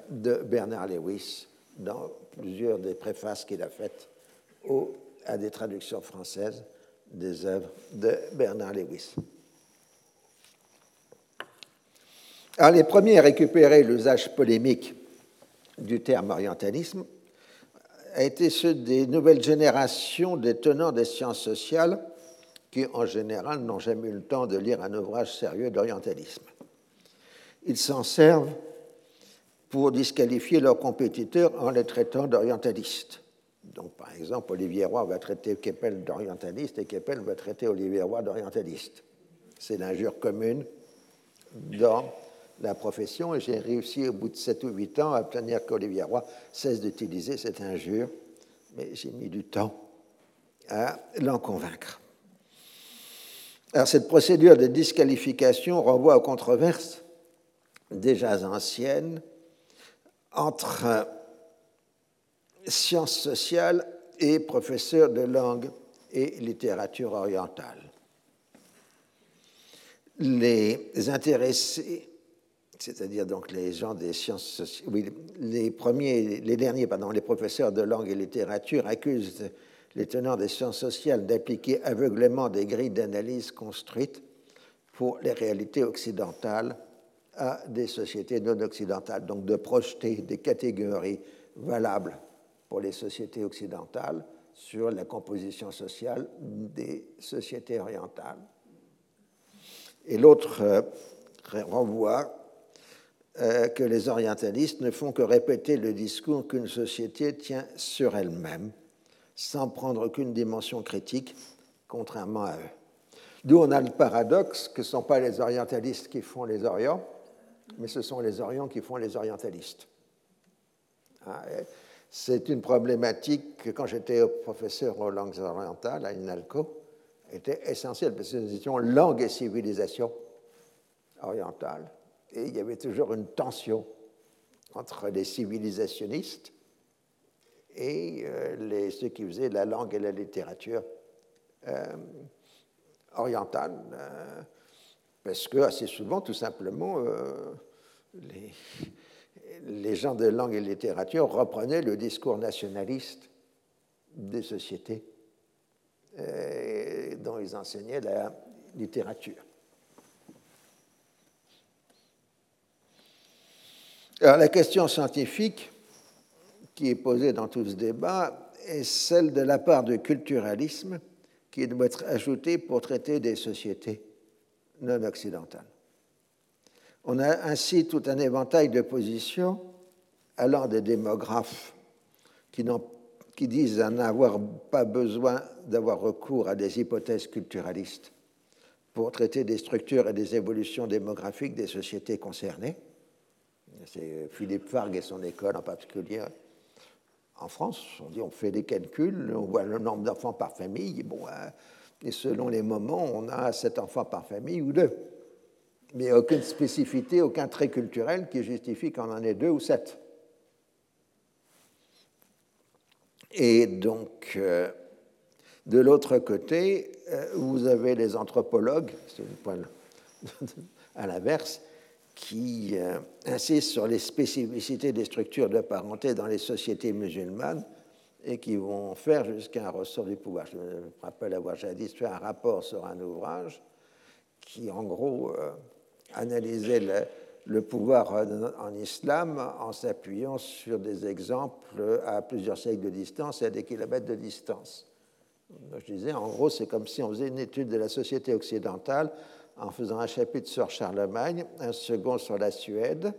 de Bernard Lewis dans plusieurs des préfaces qu'il a faites à des traductions françaises des œuvres de Bernard Lewis. Alors, les premiers à récupérer l'usage polémique du terme orientalisme a été ceux des nouvelles générations des tenants des sciences sociales qui, en général, n'ont jamais eu le temps de lire un ouvrage sérieux d'orientalisme. Ils s'en servent pour disqualifier leurs compétiteurs en les traitant d'orientalistes. Donc, par exemple, Olivier Roy va traiter Keppel d'orientaliste et Keppel va traiter Olivier Roy d'orientaliste. C'est l'injure commune dans la profession et j'ai réussi au bout de 7 ou 8 ans à obtenir qu'Olivier Roy cesse d'utiliser cette injure, mais j'ai mis du temps à l'en convaincre. Alors, cette procédure de disqualification renvoie aux controverses déjà anciennes entre sciences sociales et professeur de langue et littérature orientale. Les intéressés, c'est-à-dire donc les gens des sciences sociales, oui, les premiers, les derniers, pardon, les professeurs de langue et littérature accusent les tenants des sciences sociales d'appliquer aveuglément des grilles d'analyse construites pour les réalités occidentales à des sociétés non occidentales, donc de projeter des catégories valables pour les sociétés occidentales sur la composition sociale des sociétés orientales. Et l'autre euh, renvoie euh, que les orientalistes ne font que répéter le discours qu'une société tient sur elle-même, sans prendre aucune dimension critique, contrairement à eux. D'où on a le paradoxe que ce ne sont pas les orientalistes qui font les Orients, mais ce sont les Orients qui font les orientalistes. Ah, c'est une problématique que, quand j'étais professeur aux langues orientales à INALCO, était essentielle, parce que nous étions langue et civilisation orientale, et il y avait toujours une tension entre les civilisationnistes et euh, ceux qui faisaient la langue et la littérature euh, orientale. Euh, parce que assez souvent, tout simplement, les, gens de langue et littérature reprenaient le discours nationaliste des sociétés dont ils enseignaient la littérature. Alors la question scientifique qui est posée dans tout ce débat est celle de la part du culturalisme qui doit être ajoutée pour traiter des sociétés non occidentales. On a ainsi tout un éventail de positions allant des démographes qui, qui disent n'avoir pas besoin d'avoir recours à des hypothèses culturalistes pour traiter des structures et des évolutions démographiques des sociétés concernées. C'est Philippe Fargue et son école en particulier en France. On dit on fait des calculs, on voit le nombre d'enfants par famille, bon, hein, et selon les moments, on a sept enfants par famille ou deux. Mais aucune spécificité, aucun trait culturel qui justifie qu'on en ait deux ou sept. Et donc, euh, de l'autre côté, euh, vous avez les anthropologues, c'est à l'inverse, qui euh, insistent sur les spécificités des structures de parenté dans les sociétés musulmanes et qui vont faire jusqu'à un ressort du pouvoir. Je me rappelle avoir jadis fait un rapport sur un ouvrage qui, en gros, analysait le, le pouvoir en islam en s'appuyant sur des exemples à plusieurs siècles de distance et à des kilomètres de distance. Je disais, en gros, c'est comme si on faisait une étude de la société occidentale en faisant un chapitre sur Charlemagne, un second sur la Suède,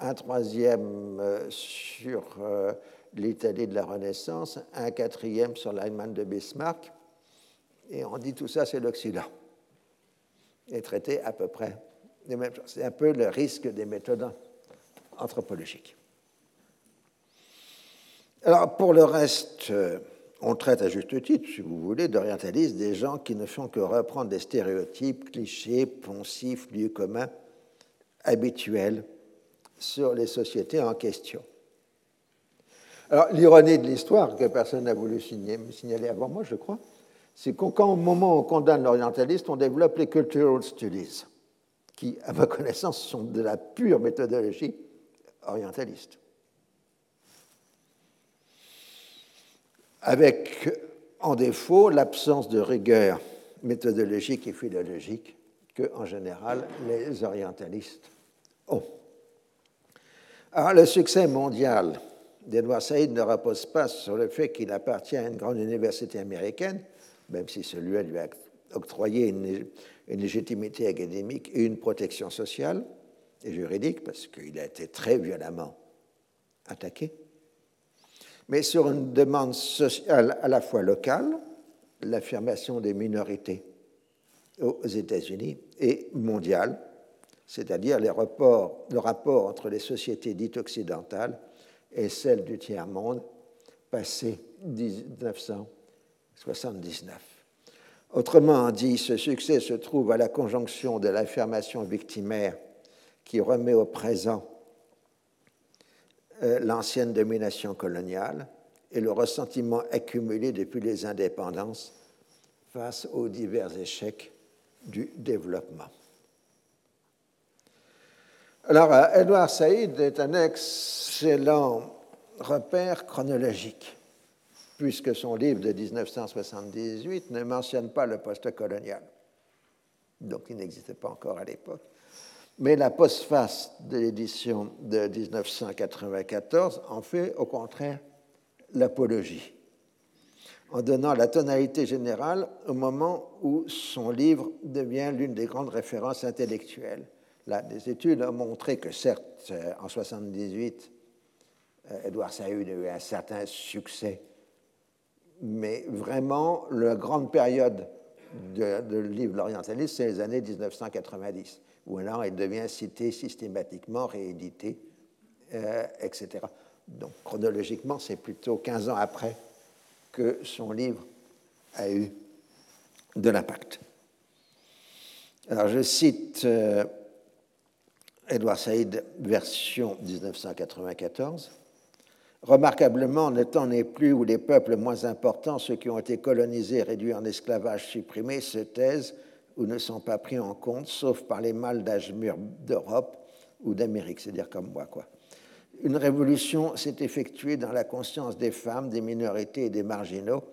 un troisième euh, sur euh, l'Italie de la Renaissance, un quatrième sur l'Allemagne de Bismarck, et on dit tout ça, c'est l'Occident, et traité à peu près c'est un peu le risque des méthodes anthropologiques. Alors, pour le reste, euh, on traite à juste titre, si vous voulez, d'orientalistes des gens qui ne font que reprendre des stéréotypes, clichés, poncifs, lieux communs, habituels sur les sociétés en question. Alors, l'ironie de l'histoire, que personne n'a voulu signaler avant moi, je crois, c'est qu'au moment où on condamne l'orientaliste, on développe les cultural studies qui, à ma connaissance, sont de la pure méthodologie orientaliste. Avec en défaut l'absence de rigueur méthodologique et philologique que, en général, les orientalistes ont. Alors, le succès mondial d'Edward Said ne repose pas sur le fait qu'il appartient à une grande université américaine, même si celui-là lui a octroyé une légitimité académique et une protection sociale et juridique, parce qu'il a été très violemment attaqué, mais sur une demande à la fois locale, l'affirmation des minorités aux États-Unis, et mondiale, c'est-à-dire le rapport entre les sociétés dites occidentales et celles du tiers-monde passé 1979. Autrement dit, ce succès se trouve à la conjonction de l'affirmation victimaire qui remet au présent l'ancienne domination coloniale et le ressentiment accumulé depuis les indépendances face aux divers échecs du développement. Alors, euh, Edouard Saïd est un excellent repère chronologique puisque son livre de 1978 ne mentionne pas le post-colonial. Donc il n'existait pas encore à l'époque. Mais la postface de l'édition de 1994 en fait au contraire l'apologie, en donnant la tonalité générale au moment où son livre devient l'une des grandes références intellectuelles. Là, des études ont montré que certes, en 1978, Edouard Saïd a eu un certain succès mais vraiment, la grande période de, de livre l'orientaliste, c'est les années 1990, où là, il devient cité systématiquement, réédité, euh, etc. Donc, chronologiquement, c'est plutôt 15 ans après que son livre a eu de l'impact. Alors, je cite euh, Edouard Saïd, version 1994. Remarquablement, le temps n'est plus où les peuples moins importants, ceux qui ont été colonisés, réduits en esclavage, supprimés, se taisent ou ne sont pas pris en compte, sauf par les mâles d'âge mûr d'Europe ou d'Amérique, c'est-à-dire comme moi. Quoi. Une révolution s'est effectuée dans la conscience des femmes, des minorités et des marginaux,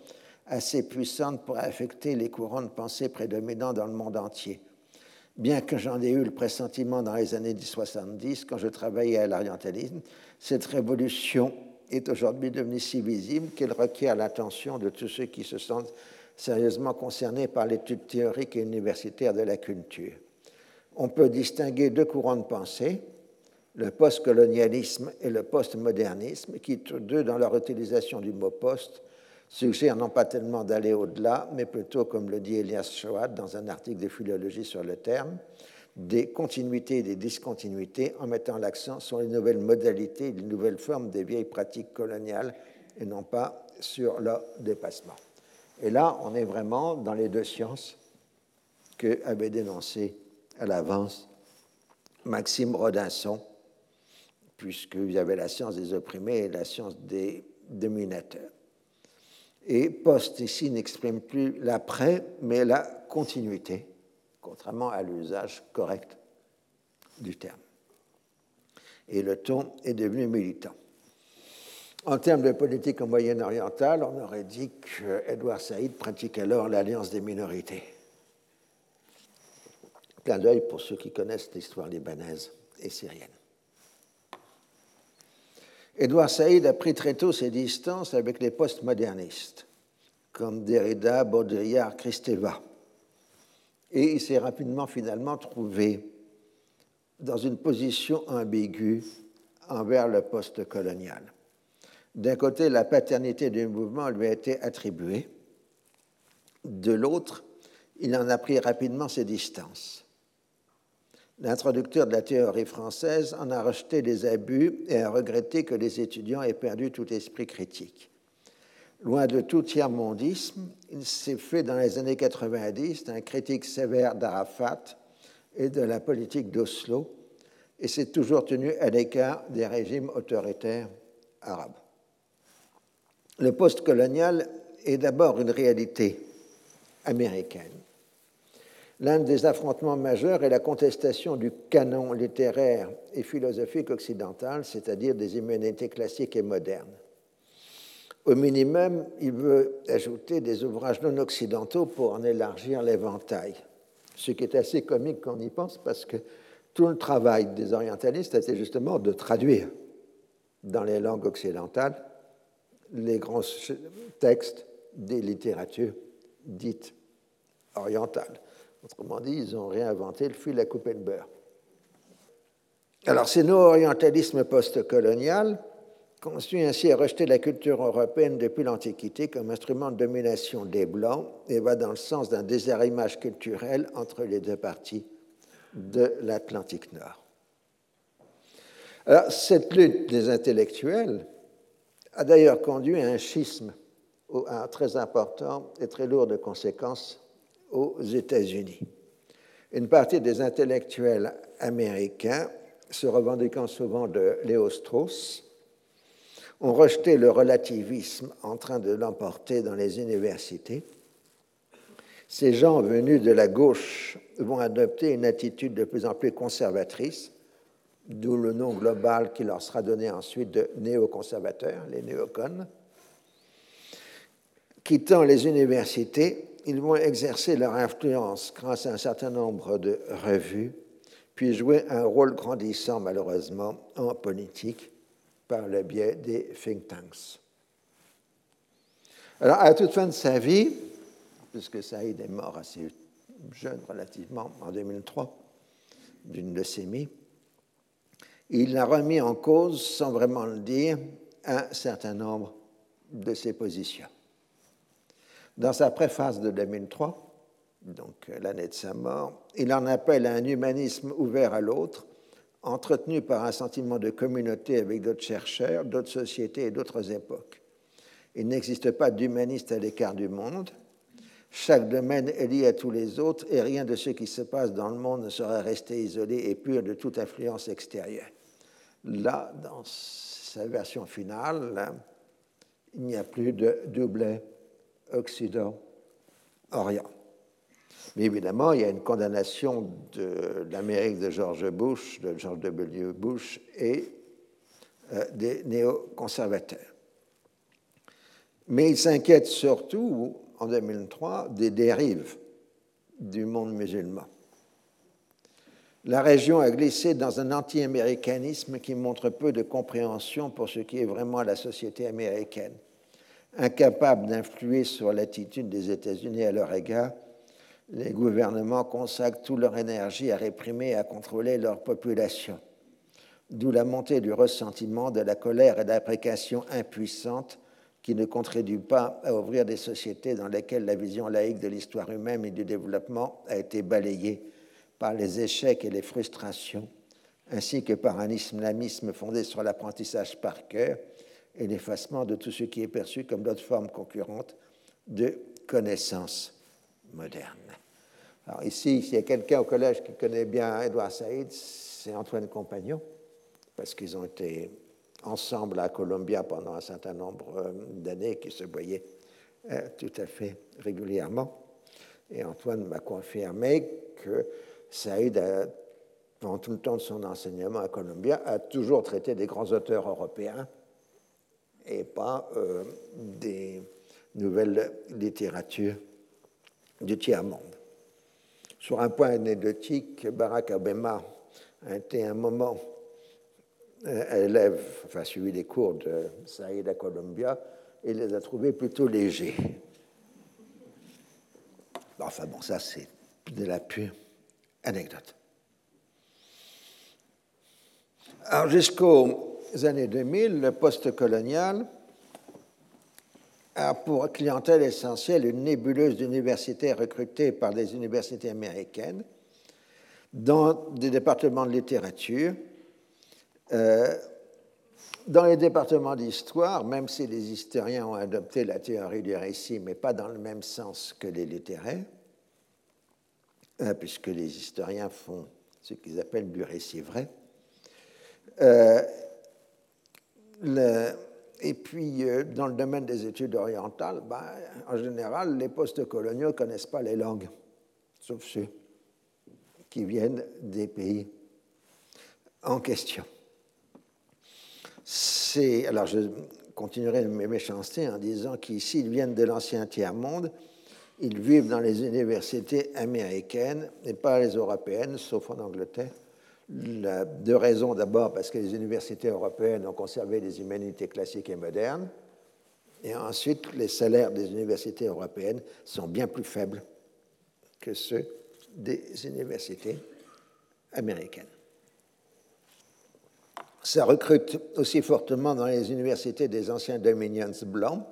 assez puissante pour affecter les courants de pensée prédominants dans le monde entier. Bien que j'en ai eu le pressentiment dans les années 70, quand je travaillais à l'orientalisme, cette révolution est aujourd'hui devenue si visible qu'elle requiert l'attention de tous ceux qui se sentent sérieusement concernés par l'étude théorique et universitaire de la culture. On peut distinguer deux courants de pensée, le postcolonialisme et le postmodernisme, qui tous deux, dans leur utilisation du mot post, suggèrent non pas tellement d'aller au-delà, mais plutôt, comme le dit Elias Shoad dans un article de philologie sur le terme, des continuités et des discontinuités en mettant l'accent sur les nouvelles modalités les nouvelles formes des vieilles pratiques coloniales et non pas sur leur dépassement. Et là, on est vraiment dans les deux sciences que avait dénoncé à l'avance Maxime Rodinson, puisqu'il y avait la science des opprimés et la science des dominateurs. Et post ici n'exprime plus l'après, mais la continuité, contrairement à l'usage correct du terme. Et le ton est devenu militant. En termes de politique en Moyen-Orientale, on aurait dit qu'Edouard Saïd pratique alors l'alliance des minorités. Plein d'œil pour ceux qui connaissent l'histoire libanaise et syrienne. Édouard Saïd a pris très tôt ses distances avec les postmodernistes, comme Derrida, Baudrillard, Kristeva. Et il s'est rapidement finalement trouvé dans une position ambiguë envers le post-colonial. D'un côté, la paternité du mouvement lui a été attribuée. De l'autre, il en a pris rapidement ses distances. L'introducteur de la théorie française en a rejeté les abus et a regretté que les étudiants aient perdu tout esprit critique. Loin de tout tiers-mondisme, il s'est fait dans les années 90 un critique sévère d'Arafat et de la politique d'Oslo et s'est toujours tenu à l'écart des régimes autoritaires arabes. Le post-colonial est d'abord une réalité américaine. L'un des affrontements majeurs est la contestation du canon littéraire et philosophique occidental, c'est-à-dire des humanités classiques et modernes. Au minimum, il veut ajouter des ouvrages non occidentaux pour en élargir l'éventail, ce qui est assez comique quand on y pense parce que tout le travail des orientalistes était justement de traduire dans les langues occidentales les grands textes des littératures dites orientales. Autrement dit, ils ont réinventé le fil à couper le beurre. Alors, ces néo-orientalismes post-colonial constituent ainsi à rejeter la culture européenne depuis l'Antiquité comme instrument de domination des Blancs et va dans le sens d'un désarrimage culturel entre les deux parties de l'Atlantique Nord. Alors, cette lutte des intellectuels a d'ailleurs conduit à un schisme très important et très lourd de conséquences aux États-Unis. Une partie des intellectuels américains, se revendiquant souvent de Léo Strauss, ont rejeté le relativisme en train de l'emporter dans les universités. Ces gens venus de la gauche vont adopter une attitude de plus en plus conservatrice d'où le nom global qui leur sera donné ensuite de néoconservateurs, les néocons. Quittant les universités, ils vont exercer leur influence grâce à un certain nombre de revues, puis jouer un rôle grandissant malheureusement en politique par le biais des think tanks. Alors, à toute fin de sa vie, puisque Saïd est mort assez jeune relativement, en 2003, d'une leucémie, il a remis en cause, sans vraiment le dire, un certain nombre de ses positions. Dans sa préface de 2003, donc l'année de sa mort, il en appelle à un humanisme ouvert à l'autre, entretenu par un sentiment de communauté avec d'autres chercheurs, d'autres sociétés et d'autres époques. Il n'existe pas d'humaniste à l'écart du monde. Chaque domaine est lié à tous les autres et rien de ce qui se passe dans le monde ne serait resté isolé et pur de toute influence extérieure. Là, dans sa version finale, il n'y a plus de doublet Occident-Orient. Mais évidemment, il y a une condamnation de l'Amérique de George Bush, de George W. Bush et euh, des néoconservateurs. Mais il s'inquiète surtout, en 2003, des dérives du monde musulman. La région a glissé dans un anti-américanisme qui montre peu de compréhension pour ce qui est vraiment la société américaine. Incapable d'influer sur l'attitude des États-Unis à leur égard, les gouvernements consacrent toute leur énergie à réprimer et à contrôler leur population. D'où la montée du ressentiment, de la colère et de l'appréciation impuissante qui ne contribuent pas à ouvrir des sociétés dans lesquelles la vision laïque de l'histoire humaine et du développement a été balayée par les échecs et les frustrations, ainsi que par un islamisme fondé sur l'apprentissage par cœur et l'effacement de tout ce qui est perçu comme d'autres formes concurrentes de connaissances modernes. Alors ici, s'il y a quelqu'un au collège qui connaît bien Edouard Saïd, c'est Antoine Compagnon, parce qu'ils ont été ensemble à Columbia pendant un certain nombre euh, d'années, qui se voyaient euh, tout à fait régulièrement. Et Antoine m'a confirmé que Saïd, pendant tout le temps de son enseignement à Columbia, a toujours traité des grands auteurs européens et pas euh, des nouvelles littératures du tiers-monde. Sur un point anecdotique, Barack Obama a été un moment euh, élève, enfin suivi les cours de Saïd à Columbia, et les a trouvés plutôt légers. Enfin bon, ça c'est de la pure anecdote. Alors jusqu'aux années 2000, le post-colonial a pour clientèle essentielle une nébuleuse d'universitaires recrutés par les universités américaines dans des départements de littérature, euh, dans les départements d'histoire, même si les historiens ont adopté la théorie du récit, mais pas dans le même sens que les littéraires, puisque les historiens font ce qu'ils appellent du récit vrai. Euh, et puis, euh, dans le domaine des études orientales, ben, en général, les post-coloniaux ne connaissent pas les langues, sauf ceux qui viennent des pays en question. Alors, je continuerai mes méchancetés en disant qu'ici, ils viennent de l'ancien tiers-monde, ils vivent dans les universités américaines et pas les européennes, sauf en Angleterre. Deux raisons. D'abord, parce que les universités européennes ont conservé des humanités classiques et modernes. Et ensuite, les salaires des universités européennes sont bien plus faibles que ceux des universités américaines. Ça recrute aussi fortement dans les universités des anciens dominions blancs,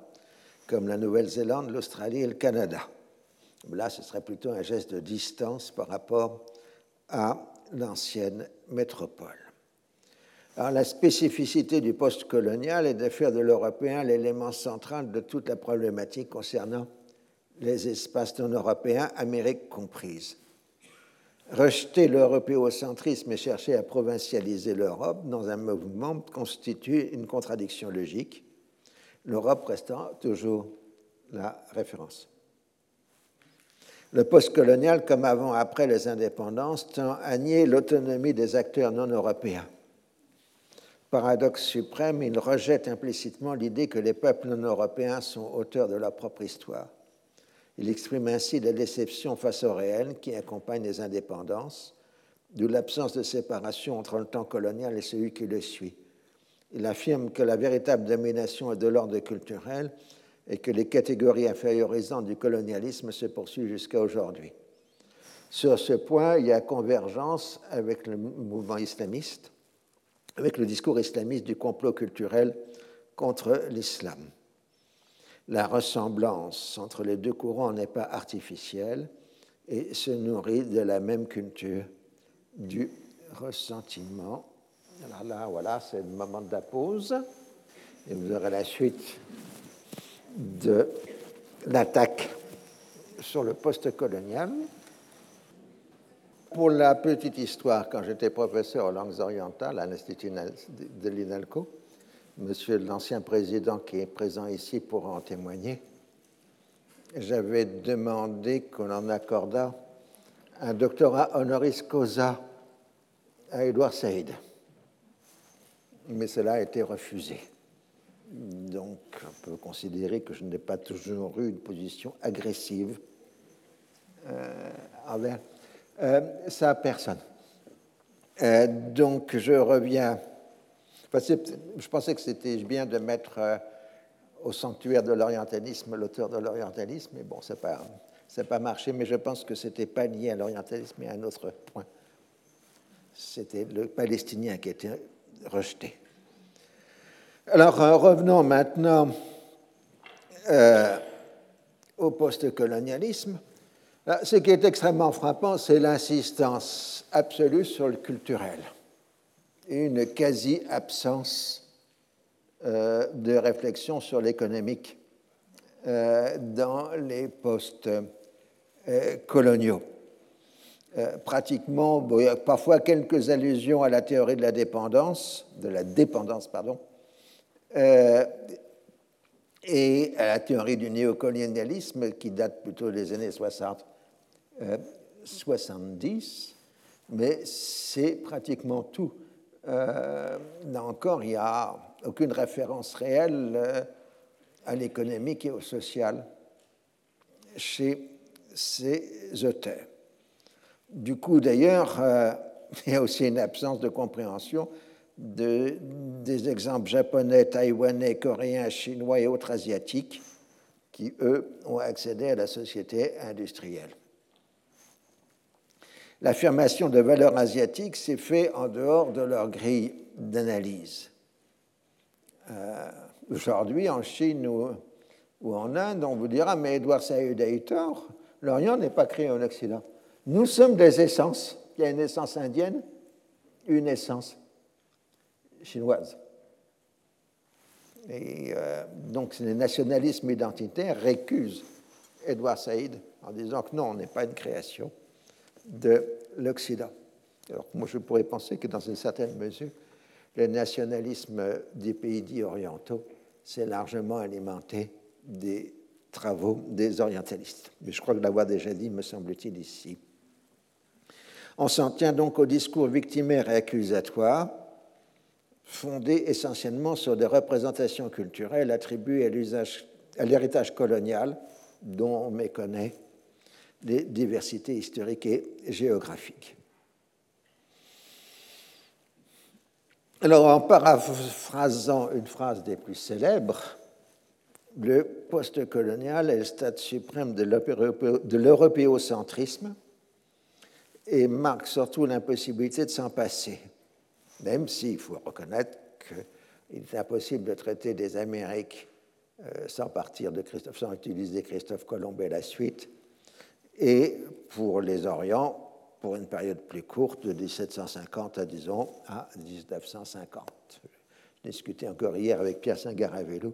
comme la Nouvelle-Zélande, l'Australie et le Canada. Là, ce serait plutôt un geste de distance par rapport à l'ancienne métropole. Alors, la spécificité du post-colonial est de faire de l'européen l'élément central de toute la problématique concernant les espaces non européens, Amérique comprise. Rejeter l'européocentrisme et chercher à provincialiser l'Europe dans un mouvement constitue une contradiction logique, l'Europe restant toujours la référence. Le postcolonial, comme avant-après les indépendances, tend à nier l'autonomie des acteurs non européens. Paradoxe suprême, il rejette implicitement l'idée que les peuples non européens sont auteurs de leur propre histoire. Il exprime ainsi la déception face au réel qui accompagne les indépendances, d'où l'absence de séparation entre le temps colonial et celui qui le suit. Il affirme que la véritable domination est de l'ordre culturel et que les catégories infériorisantes du colonialisme se poursuivent jusqu'à aujourd'hui. Sur ce point, il y a convergence avec le mouvement islamiste, avec le discours islamiste du complot culturel contre l'islam. La ressemblance entre les deux courants n'est pas artificielle et se nourrit de la même culture du ressentiment. Alors là, voilà, c'est le moment de la pause. Et vous aurez la suite de l'attaque sur le post-colonial. Pour la petite histoire, quand j'étais professeur aux langues orientales à l'Institut de l'INALCO, monsieur l'ancien président qui est présent ici pour en témoigner, j'avais demandé qu'on en accordât un doctorat honoris causa à Édouard Saïd. Mais cela a été refusé. Donc, on peut considérer que je n'ai pas toujours eu une position agressive euh, envers euh, sa personne. Euh, donc, je reviens. je pensais que c'était bien de mettre euh, au sanctuaire de l'orientalisme l'auteur de l'orientalisme, mais bon, ça n'a pas, marché, mais je pense que ce n'était pas lié à l'orientalisme, mais à un autre point. C'était le palestinien qui était rejeté. Alors, euh, revenons maintenant euh, au postcolonialisme. Ce qui est extrêmement frappant, c'est l'insistance absolue sur le culturel une quasi-absence euh, de réflexion sur l'économique dans les postes coloniaux. pratiquement, il y a parfois quelques allusions à la théorie de la dépendance, de la dépendance, pardon, euh, et à la théorie du néocolonialisme qui date plutôt des années 60, 70, euh, mais c'est pratiquement tout. Euh, là encore, il n'y a aucune référence réelle à l'économique et au social chez ces auteurs. Du coup, d'ailleurs, il y a aussi une absence de compréhension de, des exemples japonais, taïwanais, coréens, chinois et autres asiatiques qui, eux, ont accédé à la société industrielle. L'affirmation de valeurs asiatiques s'est faite en dehors de leur grille d'analyse. Euh, aujourd'hui, en Chine ou, ou, en Inde, on vous dira, mais Edouard Saïd a eu tort, l'Orient n'est pas créé en Occident. Nous sommes des essences. Il y a une essence indienne, une essence chinoise. Et euh, donc les nationalismes identitaires récusent Edouard Saïd en disant que non, on n'est pas une création de l'Occident. Alors moi je pourrais penser que dans une certaine mesure, le nationalisme des pays dits orientaux s'est largement alimenté des travaux des orientalistes. Mais je crois que l'avoir déjà dit, me semble-t-il, ici. On s'en tient donc au discours victimaire et accusatoire fondée essentiellement sur des représentations culturelles attribuées à l'héritage colonial dont on méconnaît les diversités historiques et géographiques. Alors, en paraphrasant une phrase des plus célèbres, le postcolonial est le stade suprême de l'européocentrisme et marque surtout l'impossibilité de s'en passer même s'il faut reconnaître qu'il est impossible de traiter des Amériques euh, sans partir de Christophe, sans utiliser Christophe Colomb et la suite, et pour les Orients, pour une période plus courte, de 1750 à, disons, à 1950. J'ai discuté encore hier avec Pierre Singaravello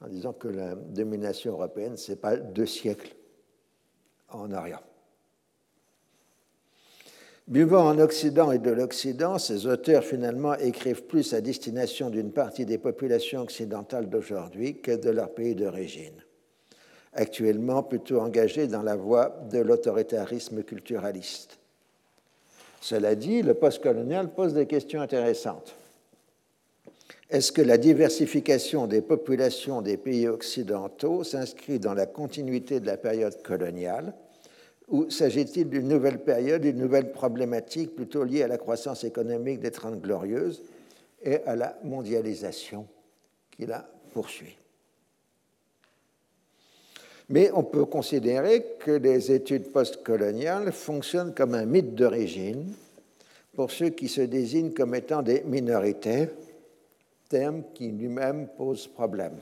en disant que la domination européenne, ce n'est pas deux siècles en Orient. Buvant en Occident et de l'Occident, ces auteurs finalement écrivent plus à destination d'une partie des populations occidentales d'aujourd'hui que de leur pays d'origine, actuellement plutôt engagés dans la voie de l'autoritarisme culturaliste. Cela dit, le postcolonial pose des questions intéressantes. Est-ce que la diversification des populations des pays occidentaux s'inscrit dans la continuité de la période coloniale ou s'agit-il d'une nouvelle période, d'une nouvelle problématique plutôt liée à la croissance économique des Trente Glorieuses et à la mondialisation qui la poursuit? Mais on peut considérer que les études postcoloniales fonctionnent comme un mythe d'origine pour ceux qui se désignent comme étant des minorités, terme qui lui-même pose problème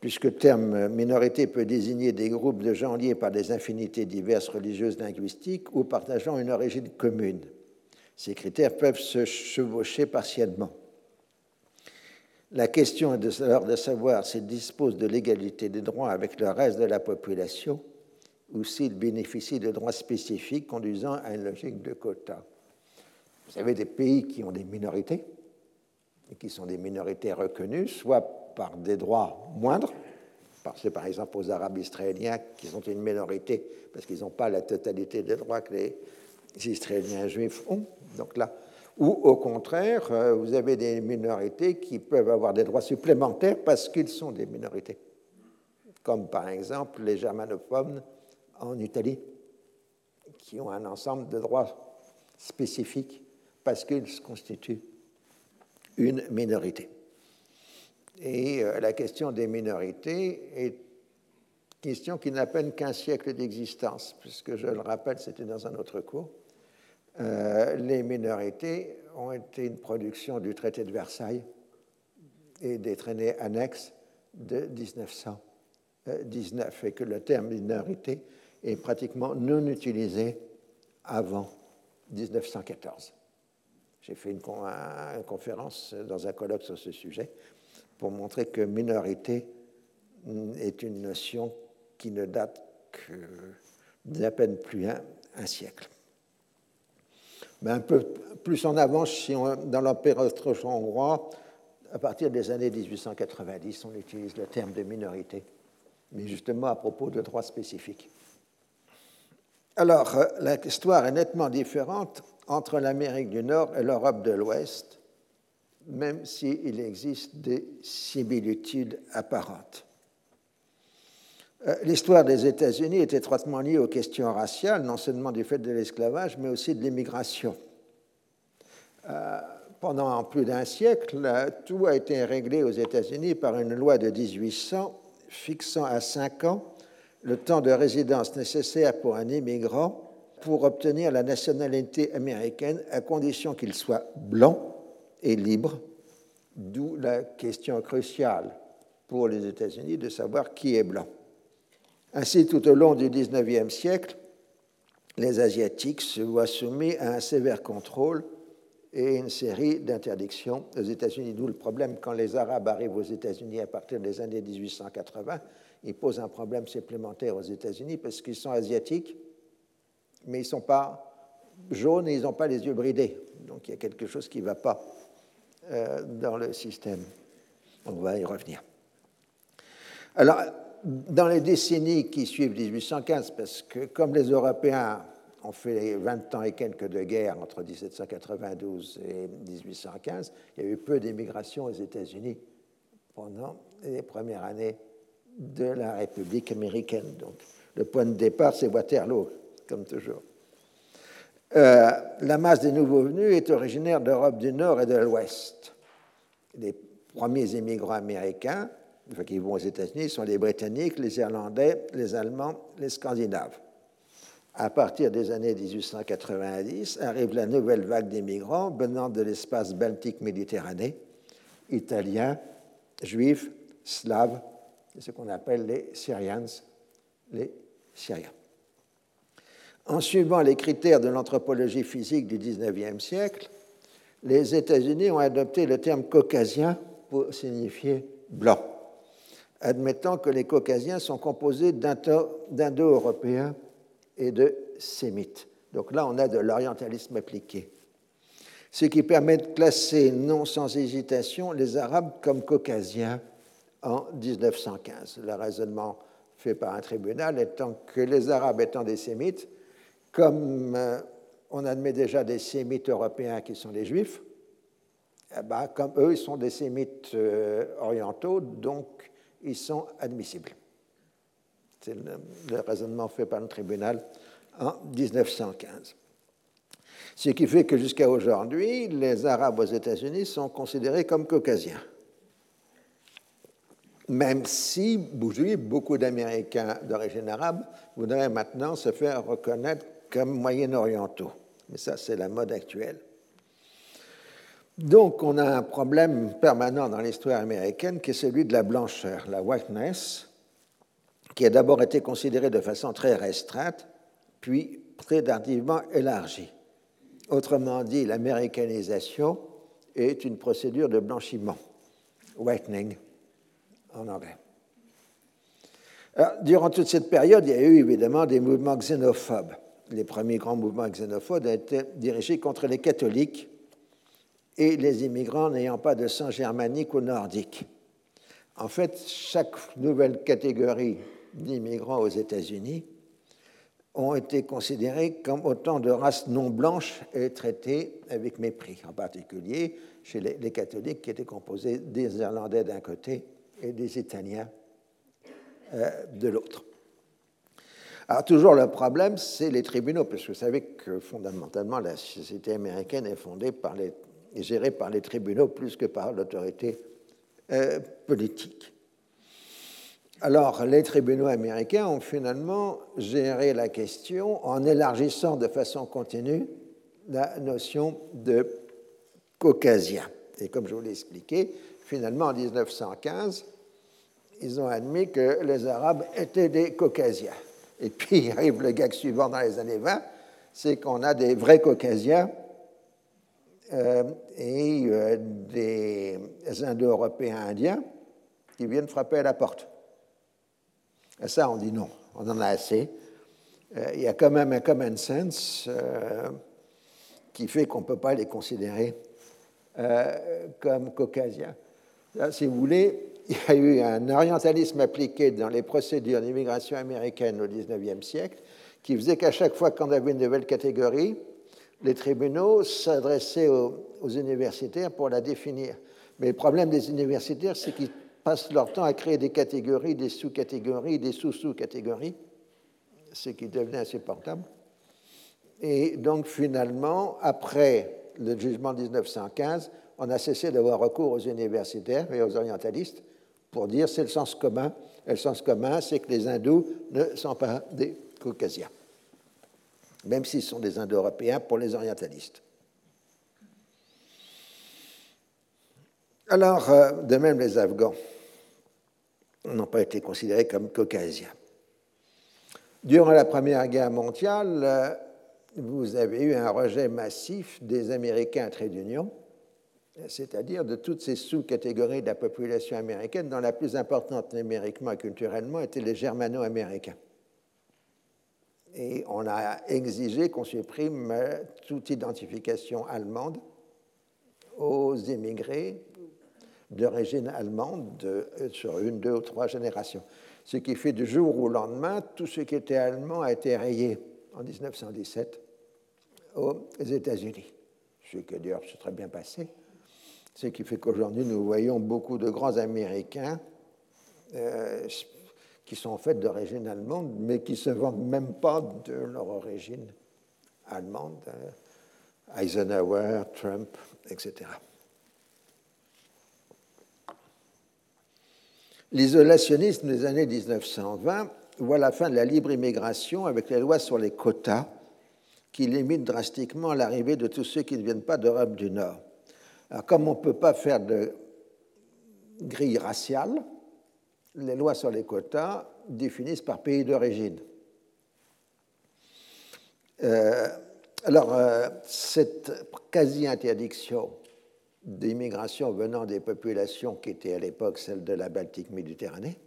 puisque le terme minorité peut désigner des groupes de gens liés par des infinités diverses religieuses linguistiques ou partageant une origine commune. Ces critères peuvent se chevaucher partiellement. La question est alors de savoir s'ils disposent de l'égalité des droits avec le reste de la population ou s'ils bénéficient de droits spécifiques conduisant à une logique de quota. Vous avez des pays qui ont des minorités, et qui sont des minorités reconnues, soit par des droits moindres. Pensez par exemple aux Arabes israéliens qui sont une minorité parce qu'ils n'ont pas la totalité des droits que les Israéliens juifs ont. Donc là, ou au contraire, euh, vous avez des minorités qui peuvent avoir des droits supplémentaires parce qu'ils sont des minorités, comme par exemple les germanophones en Italie, qui ont un ensemble de droits spécifique parce qu'ils constituent une minorité. Et euh, la question des minorités est question qui n'a peine qu'un siècle d'existence, puisque je le rappelle, c'était dans un autre cours. Euh, les minorités ont été une production du traité de Versailles et des traités annexes de 1919, et que le terme minorité est pratiquement non utilisé avant 1914. J'ai fait une, conférence dans un colloque sur ce sujet pour montrer que minorité est une notion qui ne date que d'à peine plus un, siècle. Mais un peu plus en avant, si dans l'Empire austro-hongrois, à partir des années 1890, on utilise le terme de minorité, mais justement à propos de droits spécifiques. Alors, euh, l'histoire est nettement différente entre l'Amérique du Nord et l'Europe de l'Ouest, même s'il existe des similitudes apparentes. Euh, l'histoire des États-Unis est étroitement liée aux questions raciales, non seulement du fait de l'esclavage, mais aussi de l'immigration. Euh, pendant plus d'un siècle, tout a été réglé aux États-Unis par une loi de 1800 fixant à cinq ans le temps de résidence nécessaire pour un immigrant pour obtenir la nationalité américaine à condition qu'il soit blanc et libre, d'où la question cruciale pour les États-Unis de savoir qui est blanc. Ainsi, tout au long du XIXe siècle, les Asiatiques se voient soumis à un sévère contrôle et une série d'interdictions aux États-Unis. D'où le problème quand les Arabes arrivent aux États-Unis à partir des années 1880, ils posent un problème supplémentaire aux États-Unis parce qu'ils sont asiatiques, mais ils ne sont pas jaunes et ils n'ont pas les yeux bridés. Donc il y a quelque chose qui ne va pas euh, dans le système. On va y revenir. Alors, dans les décennies qui suivent 1815, parce que comme les Européens ont fait 20 ans et quelques de guerre entre 1792 et 1815, il y a eu peu d'immigration aux États-Unis pendant les premières années de la République américaine. Donc, le point de départ, c'est Waterloo, comme toujours. Euh, la masse des nouveaux venus est originaire d'Europe du Nord et de l'Ouest. Les premiers immigrants américains qui vont aux États-Unis sont les Britanniques, les Irlandais, les Allemands, les Scandinaves. À partir des années 1890, arrive la nouvelle vague d'immigrants venant de l'espace baltique méditerranéen, italiens, juifs, slaves, ce qu'on appelle les Syrians, les Syriens. En suivant les critères de l'anthropologie physique du XIXe siècle, les États-Unis ont adopté le terme caucasien pour signifier blanc, admettant que les caucasiens sont composés d'indo-européens et de sémites. Donc là, on a de l'orientalisme appliqué. Ce qui permet de classer non sans hésitation les Arabes comme caucasiens en 1915. Le raisonnement fait par un tribunal étant que les Arabes étant des sémites, comme euh, on admet déjà des sémites européens qui sont des juifs, eh ben, comme eux, ils sont des sémites euh, orientaux, donc ils sont admissibles. C'est le, raisonnement fait par le tribunal en 1915. Ce qui fait que jusqu'à aujourd'hui, les Arabes aux États-Unis sont considérés comme caucasiens même si beaucoup d'Américains d'origine arabe voudraient maintenant se faire reconnaître comme moyen-orientaux. Mais ça, c'est la mode actuelle. Donc, on a un problème permanent dans l'histoire américaine qui est celui de la blancheur, la whiteness, qui a d'abord été considérée de façon très restreinte, puis très tardivement élargie. Autrement dit, l'américanisation est une procédure de blanchiment, whitening en anglais. durant toute cette période, il y a eu évidemment des mouvements xénophobes. Les premiers grands mouvements xénophobes étaient dirigés contre les catholiques et les immigrants n'ayant pas de sang germanique ou nordique. En fait, chaque nouvelle catégorie d'immigrants aux États-Unis ont été considérés comme autant de races non blanches et traités avec mépris, en particulier chez les catholiques qui étaient composés des Irlandais d'un côté et des Italiens euh, de l'autre. Alors toujours le problème, c'est les tribunaux, parce que vous savez que fondamentalement la société américaine est gérée par les tribunaux plus que par l'autorité euh, politique. Alors les tribunaux américains ont finalement géré la question en élargissant de façon continue la notion de caucasien. Et comme je vous l'ai expliqué, finalement en 1915, ils ont admis que les Arabes étaient des caucasiens. Et puis arrive le gag suivant dans les années 20, c'est qu'on a des vrais caucasiens euh, et euh, des Indo-Européens indiens qui viennent frapper à la porte. Et ça, on dit non, on en a assez. Euh, il y a quand même un common sense qui fait qu'on ne peut pas les considérer comme caucasiens. si vous voulez, il y a eu un orientalisme appliqué dans les procédures d'immigration américaine au XIXe siècle qui faisait qu'à chaque fois qu'on avait une nouvelle catégorie, les tribunaux s'adressaient aux, universitaires pour la définir. Mais le problème des universitaires, c'est qu'ils passent leur temps à créer des catégories, des sous-catégories, des sous-sous-catégories, ce qui devenait insupportable. Et donc finalement, après le jugement de 1915, on a cessé d'avoir recours aux universitaires et aux orientalistes pour dire c'est le sens commun. Le sens commun, c'est que les hindous ne sont pas des caucasiens, même s'ils sont des indo-européens pour les orientalistes. Alors, euh, de même, les Afghans n'ont pas été considérés comme caucasiens. Durant la Première Guerre mondiale, euh, vous avez eu un rejet massif des Américains à trait d'union c'est-à-dire de toutes ces sous-catégories de la population américaine, dont la plus importante numériquement et culturellement était les germano-américains. Et on a exigé qu'on supprime toute identification allemande aux immigrés d'origine allemande sur une, deux ou trois générations. Ce qui fait du jour au lendemain, tout ce qui était allemand a été rayé en 1917 aux États-Unis. Ce qui d'ailleurs s'est très bien passé ce qui fait qu'aujourd'hui, nous voyons beaucoup de grands Américains euh, qui sont en fait d'origine allemande, mais qui ne se vendent même pas de leur origine allemande. Euh, Eisenhower, Trump, etc. L'isolationnisme des années 1920 voit la fin de la libre immigration avec les lois sur les quotas qui limitent drastiquement l'arrivée de tous ceux qui ne viennent pas d'Europe du Nord. Alors, comme on ne peut pas faire de grille raciale, les lois sur les quotas définissent par pays d'origine. Euh, alors, euh, cette quasi-interdiction d'immigration venant des populations qui étaient à l'époque celles de la Baltique Méditerranée,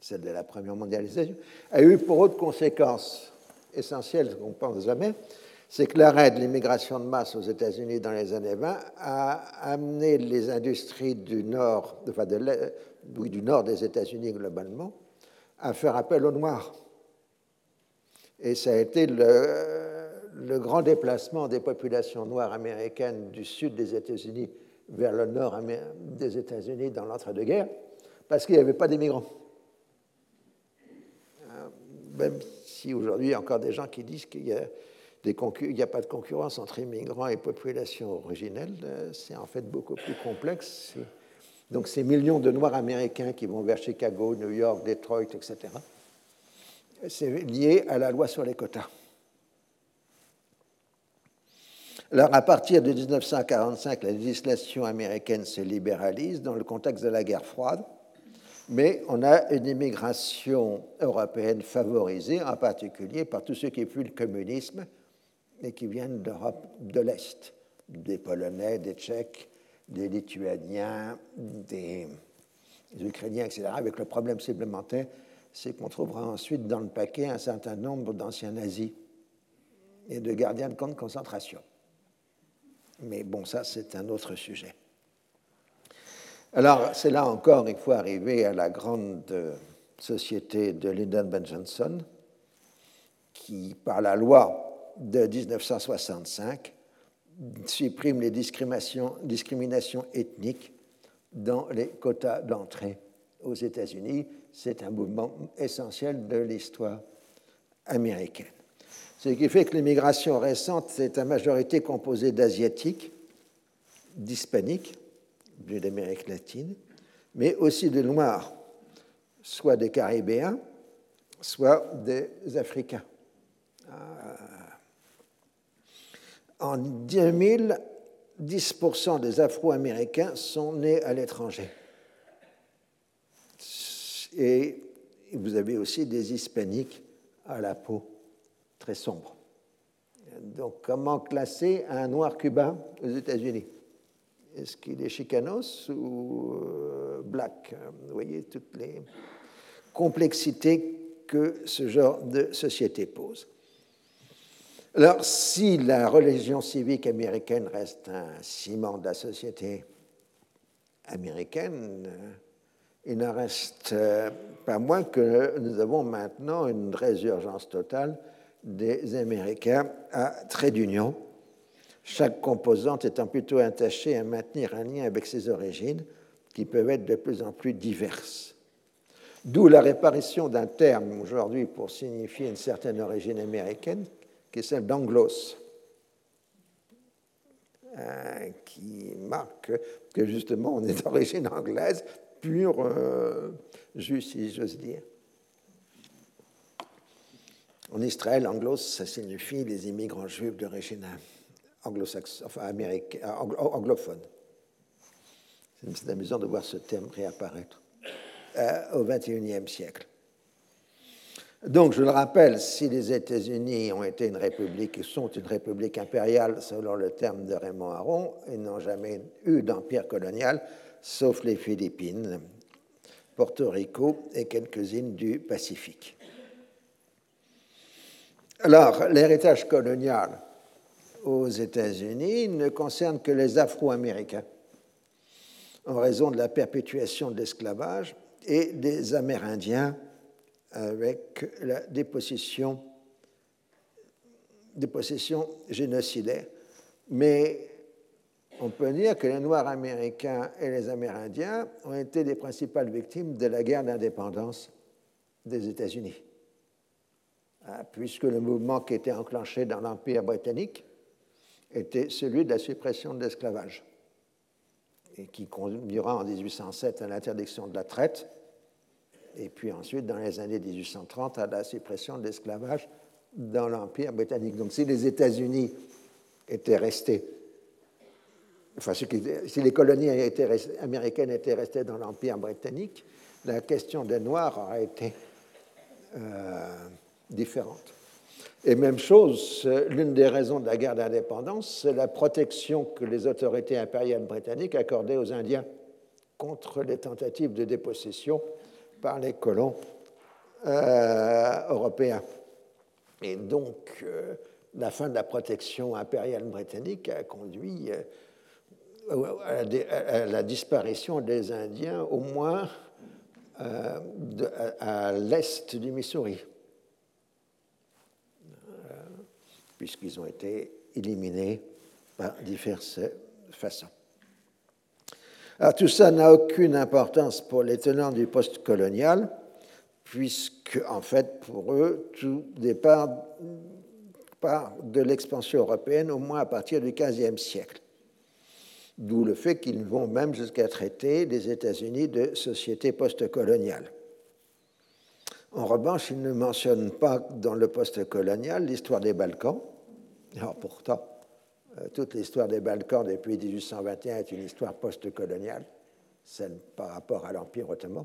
celle de la première mondialisation, a eu pour autre conséquence essentielle qu'on ne pense jamais, c'est que l'arrêt de l'immigration de masse aux États-Unis dans les années 20 a amené les industries du nord, enfin du nord des États-Unis globalement, à faire appel aux Noirs. Et ça a été le, le, grand déplacement des populations noires américaines du sud des États-Unis vers le nord des États-Unis dans l'entre-deux-guerres, parce qu'il n'y avait pas d'immigrants. Euh, même si aujourd'hui il y a encore des gens qui disent qu'il y a il n'y a pas de concurrence entre immigrants et population originelle, euh, c'est en fait beaucoup plus complexe. Donc ces millions de Noirs américains qui vont vers Chicago, New York, Detroit, etc., c'est lié à la loi sur les quotas. Alors à partir de 1945, la législation américaine se libéralise dans le contexte de la guerre froide, mais on a une immigration européenne favorisée, en particulier par tous ceux qui fuient le communisme et qui viennent d'Europe de l'Est, des Polonais, des Tchèques, des Lituaniens, des, Ukrainiens, etc., avec le problème supplémentaire, c'est qu'on trouvera ensuite dans le paquet un certain nombre d'anciens nazis et de gardiens de camps de concentration. Mais bon, ça, c'est un autre sujet. Alors, c'est là encore, il faut arriver à la grande société de Lyndon Ben Johnson, qui, par la loi de 1965 supprime les discriminations, ethniques dans les quotas d'entrée aux États-Unis. C'est un mouvement essentiel de l'histoire américaine. Ce qui fait que l'immigration récente est à majorité composée d'asiatiques, d'hispaniques, d'Amérique latine, mais aussi de noirs, soit des caribéens, soit des africains. Euh, en 2000, 10% des Afro-Américains sont nés à l'étranger. Et vous avez aussi des hispaniques à la peau très sombre. Donc, comment classer un noir cubain aux États-Unis? Est-ce qu'il est chicanos ou euh, black? Vous voyez toutes les complexités que ce genre de société pose. Alors, si la religion civique américaine reste un ciment de la société américaine, il n'en reste euh, pas moins que nous avons maintenant une résurgence totale des Américains à trait d'union, chaque composante étant plutôt attachée à maintenir un lien avec ses origines, qui peuvent être de plus en plus diverses. D'où la réparation d'un terme aujourd'hui pour signifier une certaine origine américaine, qui est celle d'anglos, euh, qui marque que justement on est d'origine anglaise, pure, euh, juste si j'ose dire. En Israël, anglos, ça signifie les immigrants juifs d'origine enfin anglophone. C'est amusant de voir ce terme réapparaître euh, au XXIe siècle. Donc, je le rappelle, si les États-Unis ont été une république et sont une république impériale, selon le terme de Raymond Aron, ils n'ont jamais eu d'empire colonial, sauf les Philippines, Porto Rico et quelques-unes du Pacifique. Alors, l'héritage colonial aux États-Unis ne concerne que les Afro-Américains en raison de la perpétuation de l'esclavage et des Amérindiens avec la dépossession, génocidaire. Mais on peut dire que les Noirs américains et les Amérindiens ont été les principales victimes de la guerre d'indépendance des États-Unis. Ah, puisque le mouvement qui était enclenché dans l'Empire britannique était celui de la suppression de l'esclavage, et qui conduira en 1807 à l'interdiction de la traite, et puis ensuite, dans les années 1830, à la suppression de l'esclavage dans l'Empire britannique. Donc si les États-Unis étaient restés, enfin si les colonies américaines étaient restées dans l'Empire britannique, la question des Noirs aurait été... Euh, différentes. Et même chose, l'une des raisons de la guerre d'indépendance, c'est la protection que les autorités impériales britanniques accordaient aux Indiens contre les tentatives de dépossession par les colons euh, européens. Et donc, euh, la fin de la protection impériale britannique a conduit euh, à, la disparition des Indiens, au moins à l'est du Missouri. puisqu'ils ont été éliminés par diverses façons. Alors tout ça n'a aucune importance pour les tenants du post-colonial, puisque en fait pour eux tout départ de l'expansion européenne au moins à partir du XVe siècle. D'où le fait qu'ils vont même jusqu'à traiter les États-Unis de société post-coloniale. En revanche, ils ne mentionnent pas dans le post-colonial l'histoire des Balkans, alors pourtant, toute l'histoire des Balkans depuis 1821 est une histoire post-coloniale, celle par rapport à l'Empire ottoman,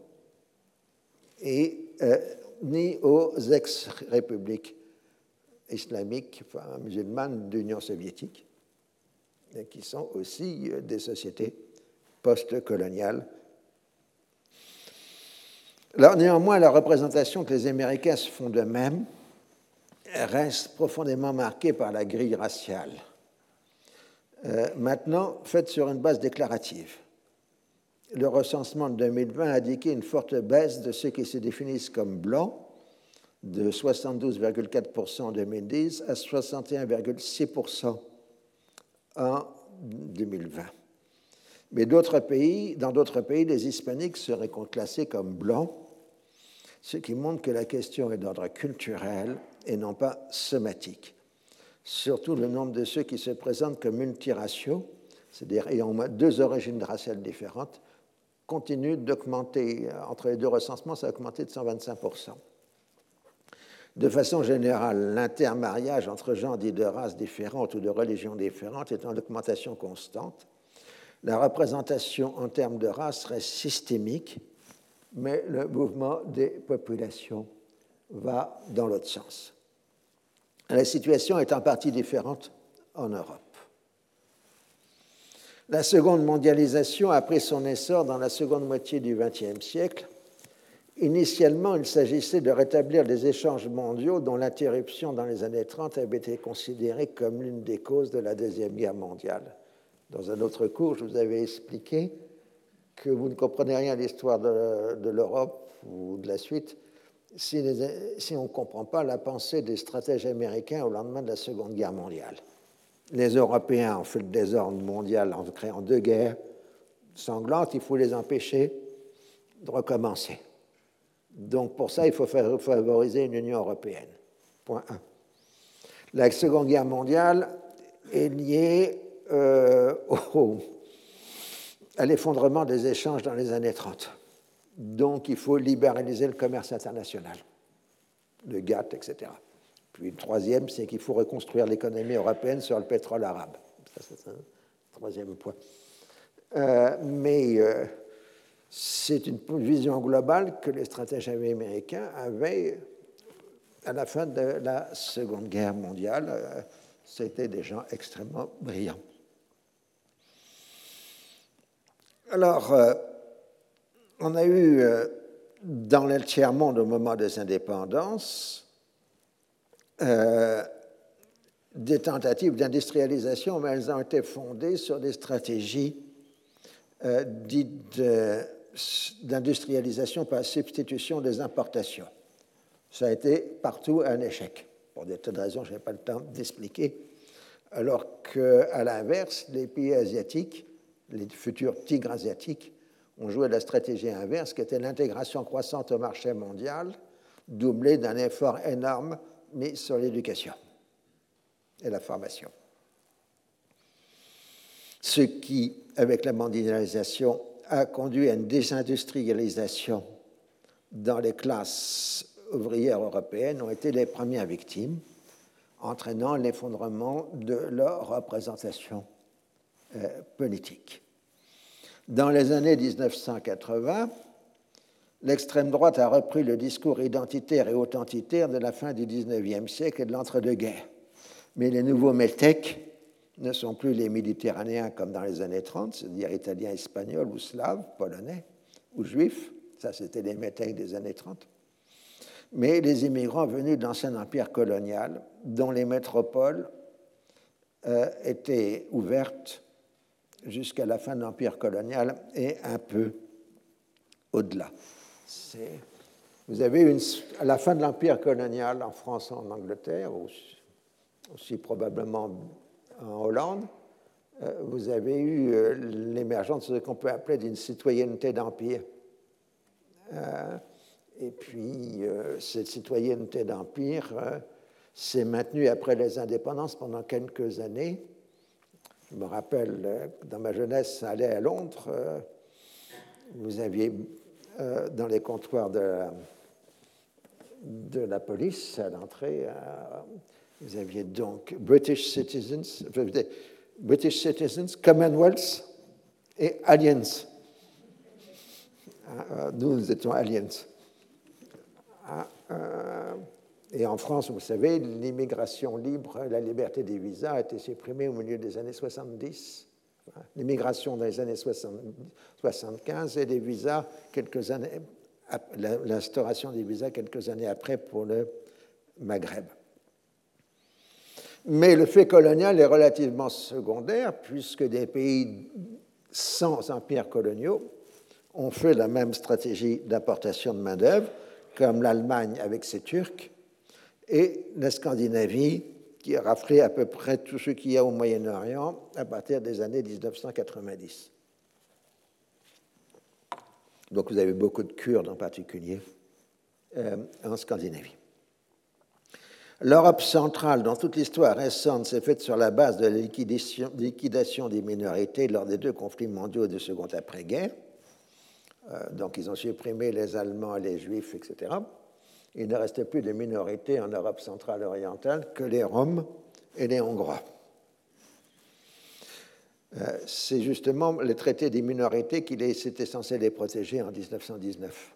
et euh, ni aux ex-républiques islamiques, enfin musulmanes d'Union soviétique, qui sont aussi euh, des sociétés post-coloniales. Néanmoins, la représentation que les Américains se font d'eux-mêmes reste profondément marquée par la grille raciale. Euh, maintenant, faite sur une base déclarative. Le recensement de 2020 a indiqué une forte baisse de ceux qui se définissent comme blancs, de 72,4% en 2010 à 61,6% en 2020. Mais dans d'autres pays, les hispaniques seraient classés comme blancs, ce qui montre que la question est d'ordre culturel et non pas somatique. Surtout le nombre de ceux qui se présentent comme multiraciaux, c'est-à-dire ayant au moins deux origines raciales différentes, continue d'augmenter. Entre les deux recensements, ça a augmenté de 125%. De façon générale, l'intermariage entre gens dits de races différentes ou de religions différentes est en augmentation constante. La représentation en termes de race reste systémique, mais le mouvement des populations va dans l'autre sens. La situation est en partie différente en Europe. La seconde mondialisation a pris son essor dans la seconde moitié du XXe siècle Initialement, il s'agissait de rétablir les échanges mondiaux dont l'interruption dans les années 30 avait été considérée comme l'une des causes de la Deuxième Guerre mondiale. Dans un autre cours, je vous avais expliqué que vous ne comprenez rien à l'histoire de, l'Europe ou de la suite si, on ne comprend pas la pensée des stratèges américains au lendemain de la Seconde Guerre mondiale. Les Européens ont fait le désordre mondial en créant deux guerres sanglantes, il faut les empêcher de recommencer. Donc pour ça, il faut favoriser une Union européenne. Point 1. La Seconde Guerre mondiale est liée euh, à l'effondrement des échanges dans les années 30. Donc il faut libéraliser le commerce international, le GATT, etc. Puis le troisième, c'est qu'il faut reconstruire l'économie européenne sur le pétrole arabe. Ça, c'est un troisième point. Euh, mais euh, c'est une vision globale que les stratèges américains avaient à la fin de la Seconde Guerre mondiale. C'était des gens extrêmement brillants. Alors, euh, on a eu euh, dans le tiers-monde au moment des indépendances euh, des tentatives d'industrialisation, mais elles ont été fondées sur des stratégies dites de d'industrialisation par substitution des importations. Ça a été partout un échec, pour des tas de raisons, je n'ai pas le temps d'expliquer. Alors qu'à l'inverse, les pays asiatiques, les futurs tigres asiatiques, ont joué la stratégie inverse, qui était l'intégration croissante au marché mondial, doublée d'un effort énorme mis sur l'éducation et la formation. Ce qui, avec la mondialisation, a conduit à une désindustrialisation dans les classes ouvrières européennes ont été les premières victimes, entraînant l'effondrement de leur représentation euh, politique. Dans les années 1980, l'extrême droite a repris le discours identitaire et authentitaire de la fin du 19e siècle et de l'entre-deux-guerres. Mais les nouveaux métèques ne sont plus les Méditerranéens comme dans les années 30, c'est-à-dire italiens, espagnols ou slaves, polonais ou juifs, ça c'était les métèques des années 30, mais les immigrants venus d'ancien empire colonial dont les métropoles euh, étaient ouvertes jusqu'à la fin de l'empire colonial et un peu au-delà. Vous avez une, à la fin de l'empire colonial en France, en Angleterre, aussi probablement en Hollande, euh, vous avez eu euh, l'émergence de ce qu'on peut appeler d'une citoyenneté d'empire. Euh, et puis, cette citoyenneté d'empire s'est maintenue après les indépendances pendant quelques années. Je me rappelle, dans ma jeunesse, aller à Londres, vous aviez dans les comptoirs de la, police à l'entrée vous aviez donc British citizens, British citizens, Commonwealth et aliens. Ah, euh, nous, nous étions aliens. Et en France, vous savez, l'immigration libre, la liberté des visas a été supprimée au milieu des années 70. L'immigration dans les années 75 et les visas quelques années, l'instauration des visas quelques années après pour le Maghreb. Mais le fait colonial est relativement secondaire puisque des pays sans empire coloniaux ont fait la même stratégie d'importation de main-d'œuvre, comme l'Allemagne avec ses Turcs et la Scandinavie qui a raflé à peu près tout ce qu'il y a au Moyen-Orient à partir des années 1990. Donc vous avez beaucoup de Kurdes en particulier euh, en Scandinavie. L'Europe centrale, dans toute l'histoire récente, s'est faite sur la base de la liquidation, des minorités lors des deux conflits mondiaux de second après-guerre. Euh, donc ils ont supprimé les Allemands, les Juifs, etc. Il ne restait plus de minorités en Europe centrale orientale que les Roms et les Hongrois. Euh, c'est justement le traité des minorités qui était censé les protéger en 1919.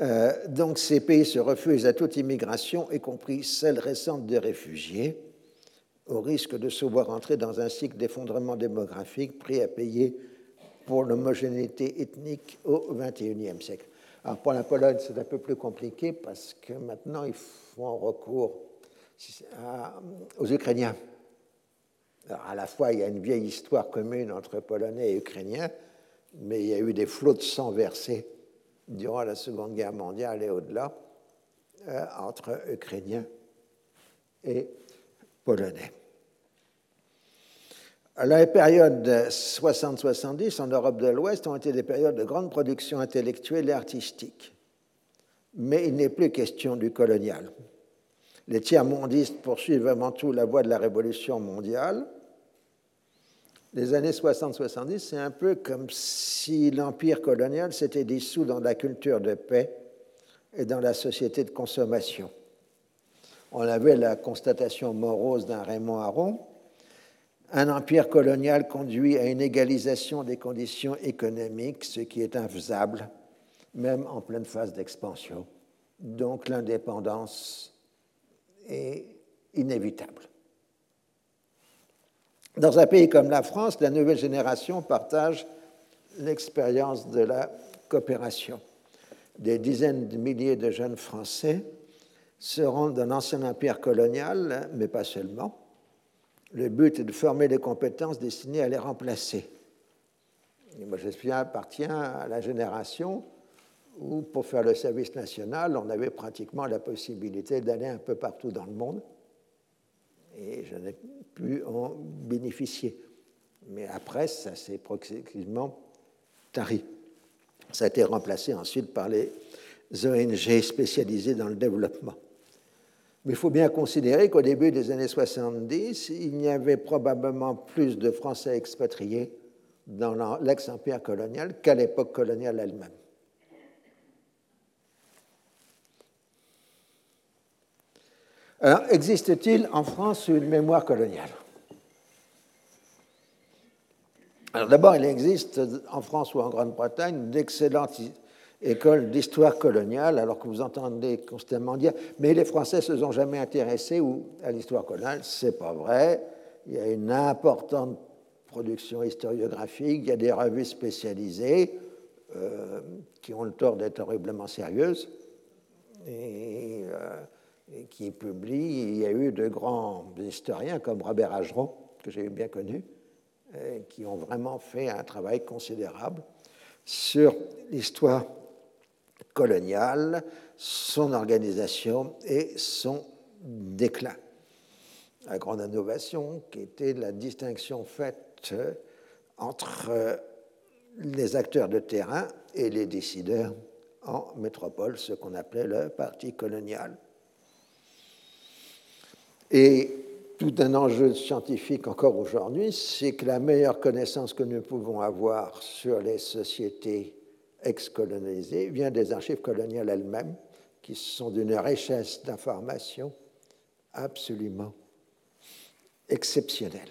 Euh, donc ces pays se refusent à toute immigration, y compris celle récente des réfugiés, au risque de se voir entrer dans un cycle d'effondrement démographique prêt à payer pour l'homogénéité ethnique au XXIe siècle. Alors pour la Pologne, c'est un peu plus compliqué parce que maintenant, ils font recours aux Ukrainiens. Alors à la fois, il y a une vieille histoire commune entre Polonais et Ukrainiens, mais il y a eu des flots de sang versés durant la Seconde Guerre mondiale et au-delà euh, entre Ukrainiens et Polonais. Les périodes 60-70 en Europe de l'Ouest ont été des périodes de grande production intellectuelle et artistique. Mais il n'est plus question du colonial. Les tiers-mondistes poursuivent avant tout la voie de la révolution mondiale. Les années 60-70, c'est un peu comme si l'empire colonial s'était dissous dans la culture de paix et dans la société de consommation. On avait la constatation morose d'un Raymond Aron un empire colonial conduit à une égalisation des conditions économiques, ce qui est infaisable, même en pleine phase d'expansion. Donc l'indépendance est inévitable. Dans un pays comme la France, la nouvelle génération partage l'expérience de la coopération. Des dizaines de milliers de jeunes Français se rendent dans l'ancien empire colonial, mais pas seulement, le but est de former des compétences destinées à les remplacer. moi, j'appartiens à la génération où, pour faire le service national, on avait pratiquement la possibilité d'aller un peu partout dans le monde. Et je n'ai pu en bénéficier. Mais après, ça s'est progressivement tari. Ça a été remplacé ensuite par les ONG spécialisées dans le développement. Mais il faut bien considérer qu'au début des années 70, il y avait probablement plus de Français expatriés dans l'ex-empire colonial qu'à l'époque coloniale elle-même. Alors, existe-t-il en France une mémoire coloniale? Alors d'abord, il existe en France ou en Grande-Bretagne d'excellentes école d'histoire coloniale, alors que vous entendez constamment dire mais les Français ne se sont jamais intéressés à l'histoire coloniale. C'est pas vrai. Il y a une importante production historiographique, il y a des revues spécialisées euh, qui ont le tort d'être horriblement sérieuses et, euh, et, qui publient. Il y a eu de grands historiens comme Robert Ageron, que j'ai bien connu, euh, qui ont vraiment fait un travail considérable sur l'histoire coloniale, son organisation et son déclin. La grande innovation qui était la distinction faite entre les acteurs de terrain et les décideurs en métropole, ce qu'on appelait le parti colonial. Et tout un enjeu scientifique encore aujourd'hui, c'est que la meilleure connaissance que nous pouvons avoir sur les sociétés ex-colonisée vient des archives coloniales elles-mêmes, qui sont d'une richesse d'informations absolument exceptionnelle.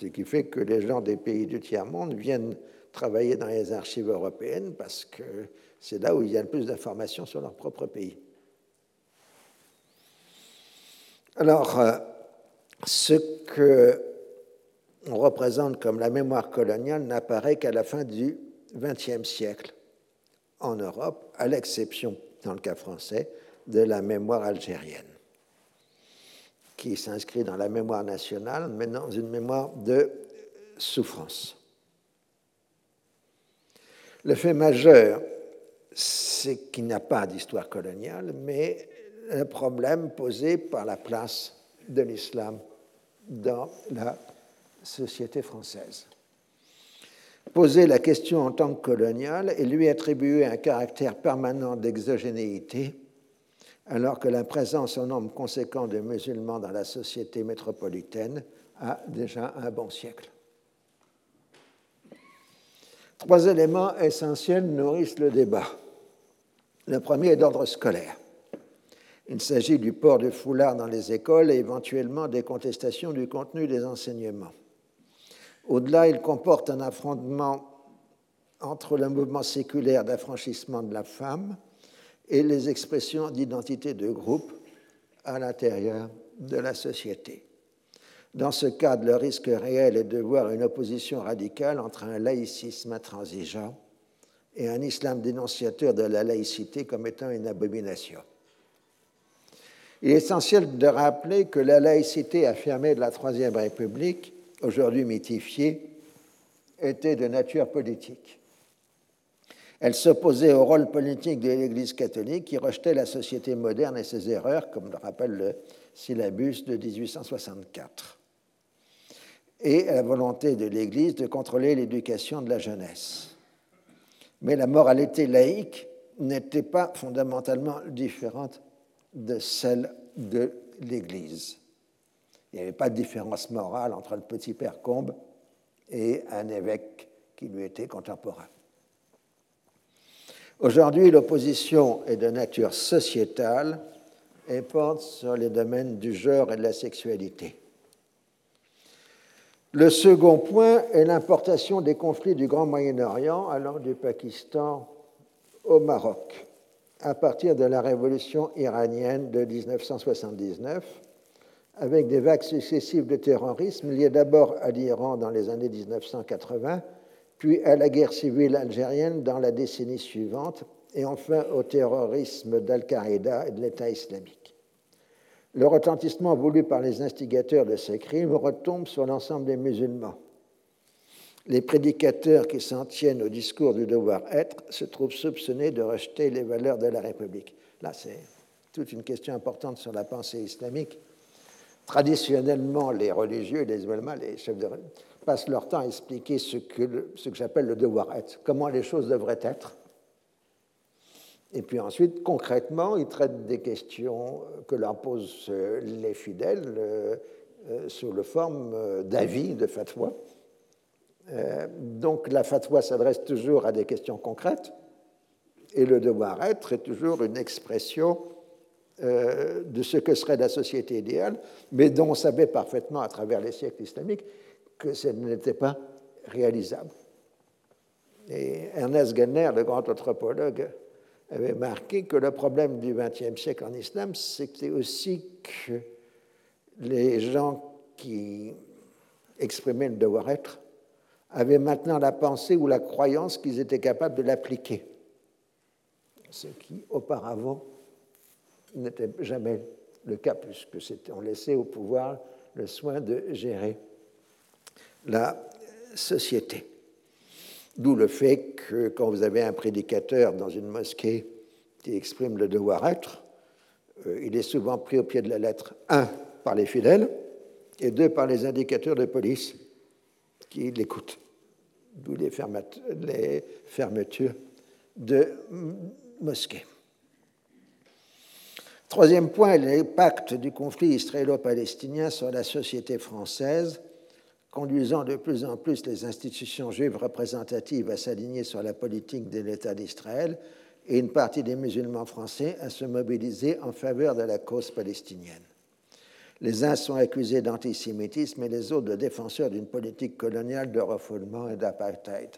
Ce qui fait que les gens des pays du tiers-monde viennent travailler dans les archives européennes parce que c'est là où il y a le plus d'informations sur leur propre pays. Alors, euh, ce que on représente comme la mémoire coloniale n'apparaît qu'à la fin du XXe siècle en Europe, à l'exception, dans le cas français, de la mémoire algérienne, qui s'inscrit dans la mémoire nationale, mais dans une mémoire de souffrance. Le fait majeur, c'est qu'il n'y a pas d'histoire coloniale, mais un problème posé par la place de l'islam dans la société française poser la question en tant que coloniale et lui attribuer un caractère permanent d'exogénéité alors que la présence en nombre conséquent de musulmans dans la société métropolitaine a déjà un bon siècle. Trois éléments essentiels nourrissent le débat. Le premier est d'ordre scolaire. Il s'agit du port de foulard dans les écoles et éventuellement des contestations du contenu des enseignements. Au-delà, il comporte un affrontement entre le mouvement séculaire d'affranchissement de la femme et les expressions d'identité de groupe à l'intérieur de la société. Dans ce cadre, le risque réel est de voir une opposition radicale entre un laïcisme intransigeant et un islam dénonciateur de la laïcité comme étant une abomination. Il est essentiel de rappeler que la laïcité affirmée de la Troisième République, aujourd'hui mythifiée, était de nature politique. Elle s'opposait au rôle politique de l'Église catholique qui rejetait la société moderne et ses erreurs, comme le rappelle le syllabus de 1864, et à la volonté de l'Église de contrôler l'éducation de la jeunesse. Mais la moralité laïque n'était pas fondamentalement différente de celle de l'Église. Il n'y avait pas de différence morale entre le petit père Combe et un évêque qui lui était contemporain. Aujourd'hui, l'opposition est de nature sociétale et porte sur les domaines du genre et de la sexualité. Le second point est l'importation des conflits du Grand Moyen-Orient allant du Pakistan au Maroc à partir de la révolution iranienne de 1979, avec des vagues successives de terrorisme liées d'abord à l'Iran dans les années 1980, puis à la guerre civile algérienne dans la décennie suivante, et enfin au terrorisme d'Al-Qaïda et de l'État islamique. Le retentissement voulu par les instigateurs de ces crimes retombe sur l'ensemble des musulmans. Les prédicateurs qui s'en tiennent au discours du devoir-être se trouvent soupçonnés de rejeter les valeurs de la République. Là, c'est toute une question importante sur la pensée islamique. Traditionnellement, les religieux, les les chefs de passent leur temps à expliquer ce que, ce que j'appelle le devoir-être, comment les choses devraient être. Et puis ensuite, concrètement, ils traitent des questions que leur posent euh, les fidèles euh, euh, sous la forme d'avis, de fatwa. donc la fatwa s'adresse toujours à des questions concrètes, et le devoir-être est toujours une expression de ce que serait la société idéale, mais dont on savait parfaitement à travers les siècles islamiques que ce n'était pas réalisable. Et Ernest Gellner, le grand anthropologue, avait marqué que le problème du XXe siècle en islam, c'était aussi que les gens qui exprimaient le devoir-être avaient maintenant la pensée ou la croyance qu'ils étaient capables de l'appliquer, ce qui auparavant n'était jamais le cas, puisque on laissait au pouvoir le soin de gérer la société. D'où le fait que quand vous avez un prédicateur dans une mosquée qui exprime le devoir-être, euh, il est souvent pris au pied de la lettre, un, par les fidèles, et deux, par les indicateurs de police qui l'écoutent. D'où les fermetures de mosquées. Troisième point, l'impact du conflit israélo-palestinien sur la société française conduisant de plus en plus les institutions juives représentatives à s'aligner sur la politique de l'État d'Israël et une partie des musulmans français à se mobiliser en faveur de la cause palestinienne. Les uns sont accusés d'antisémitisme et les autres de défenseurs d'une politique coloniale de refoulement et d'apartheid.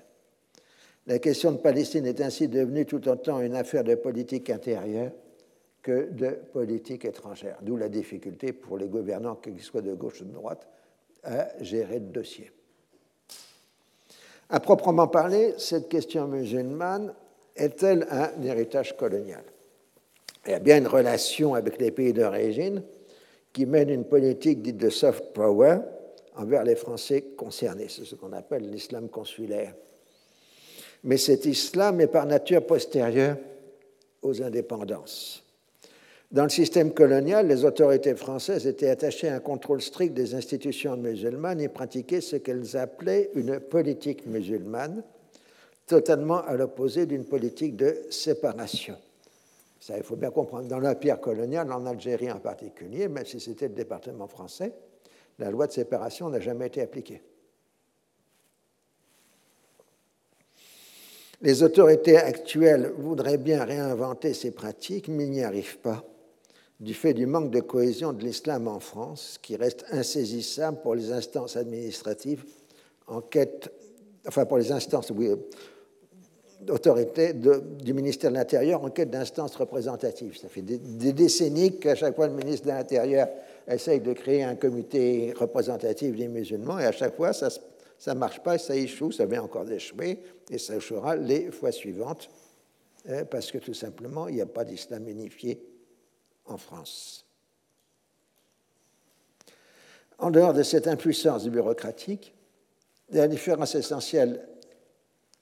La question de Palestine est ainsi devenue tout autant une affaire de politique intérieure que de politique étrangère, d'où la difficulté pour les gouvernants, qu'ils soient de gauche ou de droite, à gérer le dossier. À proprement parler, cette question musulmane est-elle un héritage colonial? Il y a bien une relation avec les pays d'origine qui mène une politique dite de soft power envers les Français concernés. C'est ce qu'on appelle l'islam consulaire. Mais cet islam est par nature postérieur aux indépendances. Dans le système colonial, les autorités françaises étaient attachées à un contrôle strict des institutions musulmanes et pratiquaient ce qu'elles appelaient une politique musulmane, totalement à l'opposé d'une politique de séparation. Ça, il faut bien comprendre. Dans l'Empire colonial, en Algérie en particulier, même si c'était le département français, la loi de séparation n'a jamais été appliquée. Les autorités actuelles voudraient bien réinventer ces pratiques, mais n'y arrivent pas, du fait du manque de cohésion de l'islam en France, qui reste insaisissable pour les instances administratives en quête, enfin pour les instances, oui, d'autorité du ministère de l'Intérieur en quête d'instances représentatives. Ça fait des, décennies qu'à chaque fois le ministre de l'Intérieur essaye de créer un comité représentatif des musulmans et à chaque fois ça ne marche pas, ça échoue, ça vient encore d'échouer et ça échouera les fois suivantes hein, parce que tout simplement il n'y a pas d'islam unifié en France. En dehors de cette impuissance bureaucratique, la différence essentielle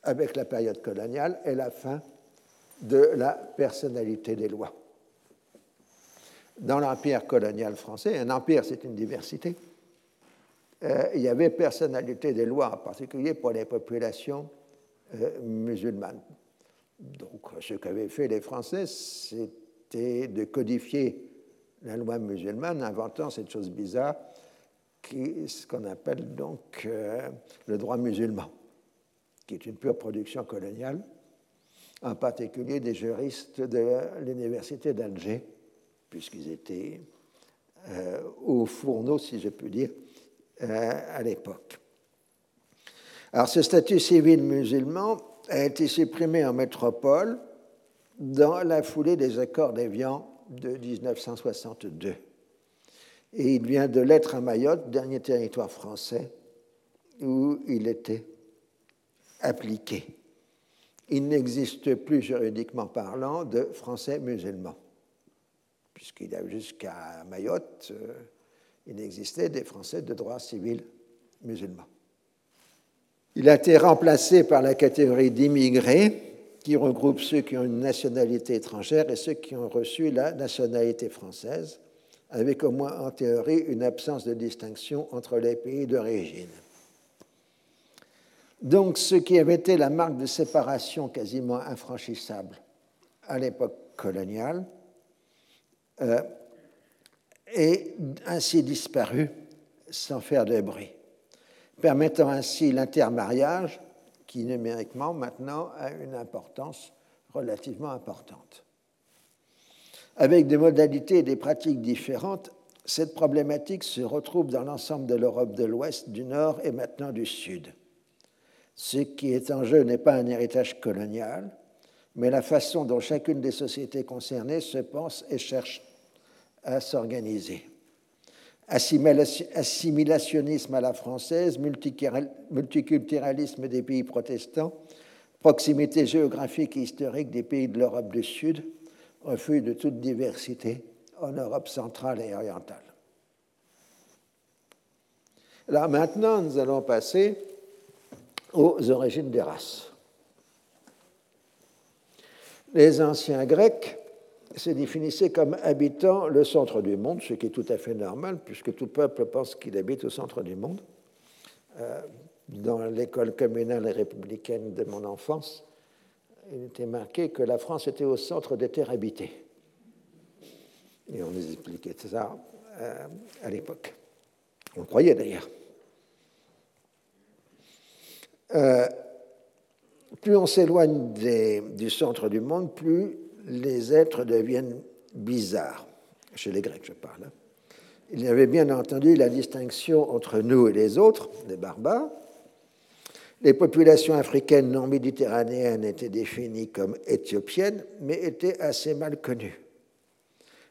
avec la période coloniale est la fin de la personnalité des lois. Dans l'empire colonial français, un empire c'est une diversité, euh, il y avait personnalité des lois, en particulier pour les populations euh, musulmanes. Donc ce qu'avaient fait les Français, c'était de codifier la loi musulmane, inventant cette chose bizarre ce qu'on appelle donc euh, le droit musulman qui est une pure production coloniale, en particulier des juristes de l'université d'Alger, puisqu'ils étaient euh, au fourneau, si je puis dire, euh, à l'époque. Alors ce statut civil musulman a été supprimé en métropole dans la foulée des accords d'Évian de 1962. Et il vient de l'être à Mayotte, dernier territoire français où il était appliqué. Il n'existe plus juridiquement parlant de français musulmans, puisqu'il y a jusqu'à Mayotte, euh, il existait des Français de droit civil musulmans. Il a été remplacé par la catégorie d'immigrés, qui regroupe ceux qui ont une nationalité étrangère et ceux qui ont reçu la nationalité française, avec au moins en théorie une absence de distinction entre les pays d'origine. Donc, ce qui avait été la marque de séparation quasiment infranchissable à l'époque coloniale euh, est ainsi disparu sans faire de bruit, permettant ainsi l'intermariage qui numériquement maintenant a une importance relativement importante. Avec des modalités et des pratiques différentes, cette problématique se retrouve dans l'ensemble de l'Europe de l'Ouest, du Nord et maintenant du Sud. Ce qui est en jeu n'est pas un héritage colonial, mais la façon dont chacune des sociétés concernées se pense et cherche à s'organiser. Assimilationnisme à la française, multiculturalisme des pays protestants, proximité géographique et historique des pays de l'Europe du Sud, refus de toute diversité en Europe centrale et orientale. Là maintenant, nous allons passer aux origines des races. Les anciens Grecs se définissaient comme habitant le centre du monde, ce qui est tout à fait normal, puisque tout peuple pense qu'il habite au centre du monde. Euh, dans l'école communale républicaine de mon enfance, il était marqué que la France était au centre des terres habitées. Et on nous expliquait ça euh, à l'époque. On le croyait d'ailleurs. Euh, plus on s'éloigne du centre du monde, plus les êtres deviennent bizarres. Chez les Grecs, je parle. Hein. Il y avait bien entendu la distinction entre nous et les autres, les barbares. Les populations africaines non méditerranéennes étaient définies comme éthiopiennes, mais étaient assez mal connues.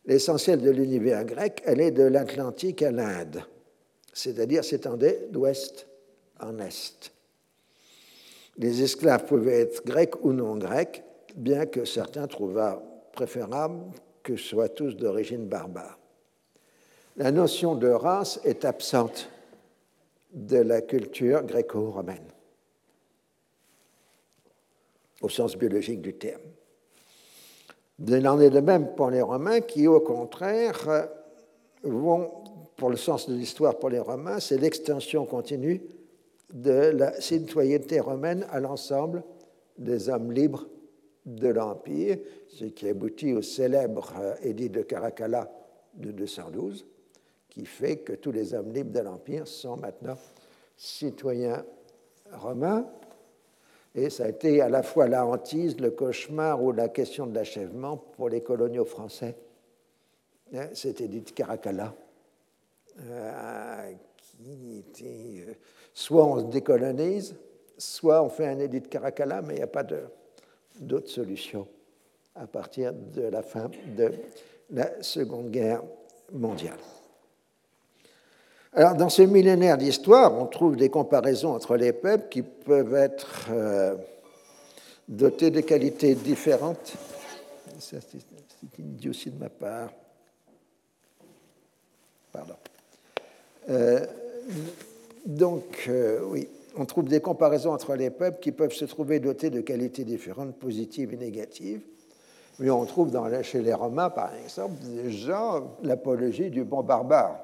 L'essentiel de l'univers grec allait de l'Atlantique à l'Inde, c'est-à-dire s'étendait d'ouest en est. Les esclaves pouvaient être grecs ou non grecs, bien que certains trouvaient préférable que soient tous d'origine barbare. La notion de race est absente de la culture gréco-romaine, au sens biologique du terme. Il en est de même pour les Romains qui, au contraire, vont, pour le sens de l'histoire pour les Romains, c'est l'extension continue de la citoyenneté romaine à l'ensemble des hommes libres de l'Empire, ce qui aboutit au célèbre euh, édit de Caracalla de 212, qui fait que tous les hommes libres de l'Empire sont maintenant citoyens romains. Et ça a été à la fois la hantise, le cauchemar ou la question de l'achèvement pour les coloniaux français. Hein, cet édit de Caracalla, euh, qui était euh, soit on se décolonise, soit on fait un édit de Caracalla, mais il n'y a pas d'autre solution à partir de la fin de la Seconde Guerre mondiale. Alors, dans ce millénaire d'histoire, on trouve des comparaisons entre les peuples qui peuvent être euh, dotés de qualités différentes. C'est une idiotie de ma part. Pardon. Euh, donc, euh, oui, on trouve des comparaisons entre les peuples qui peuvent se trouver dotés de qualités différentes, positives et négatives. Mais on trouve chez les Romains, par exemple, déjà l'apologie du bon barbare.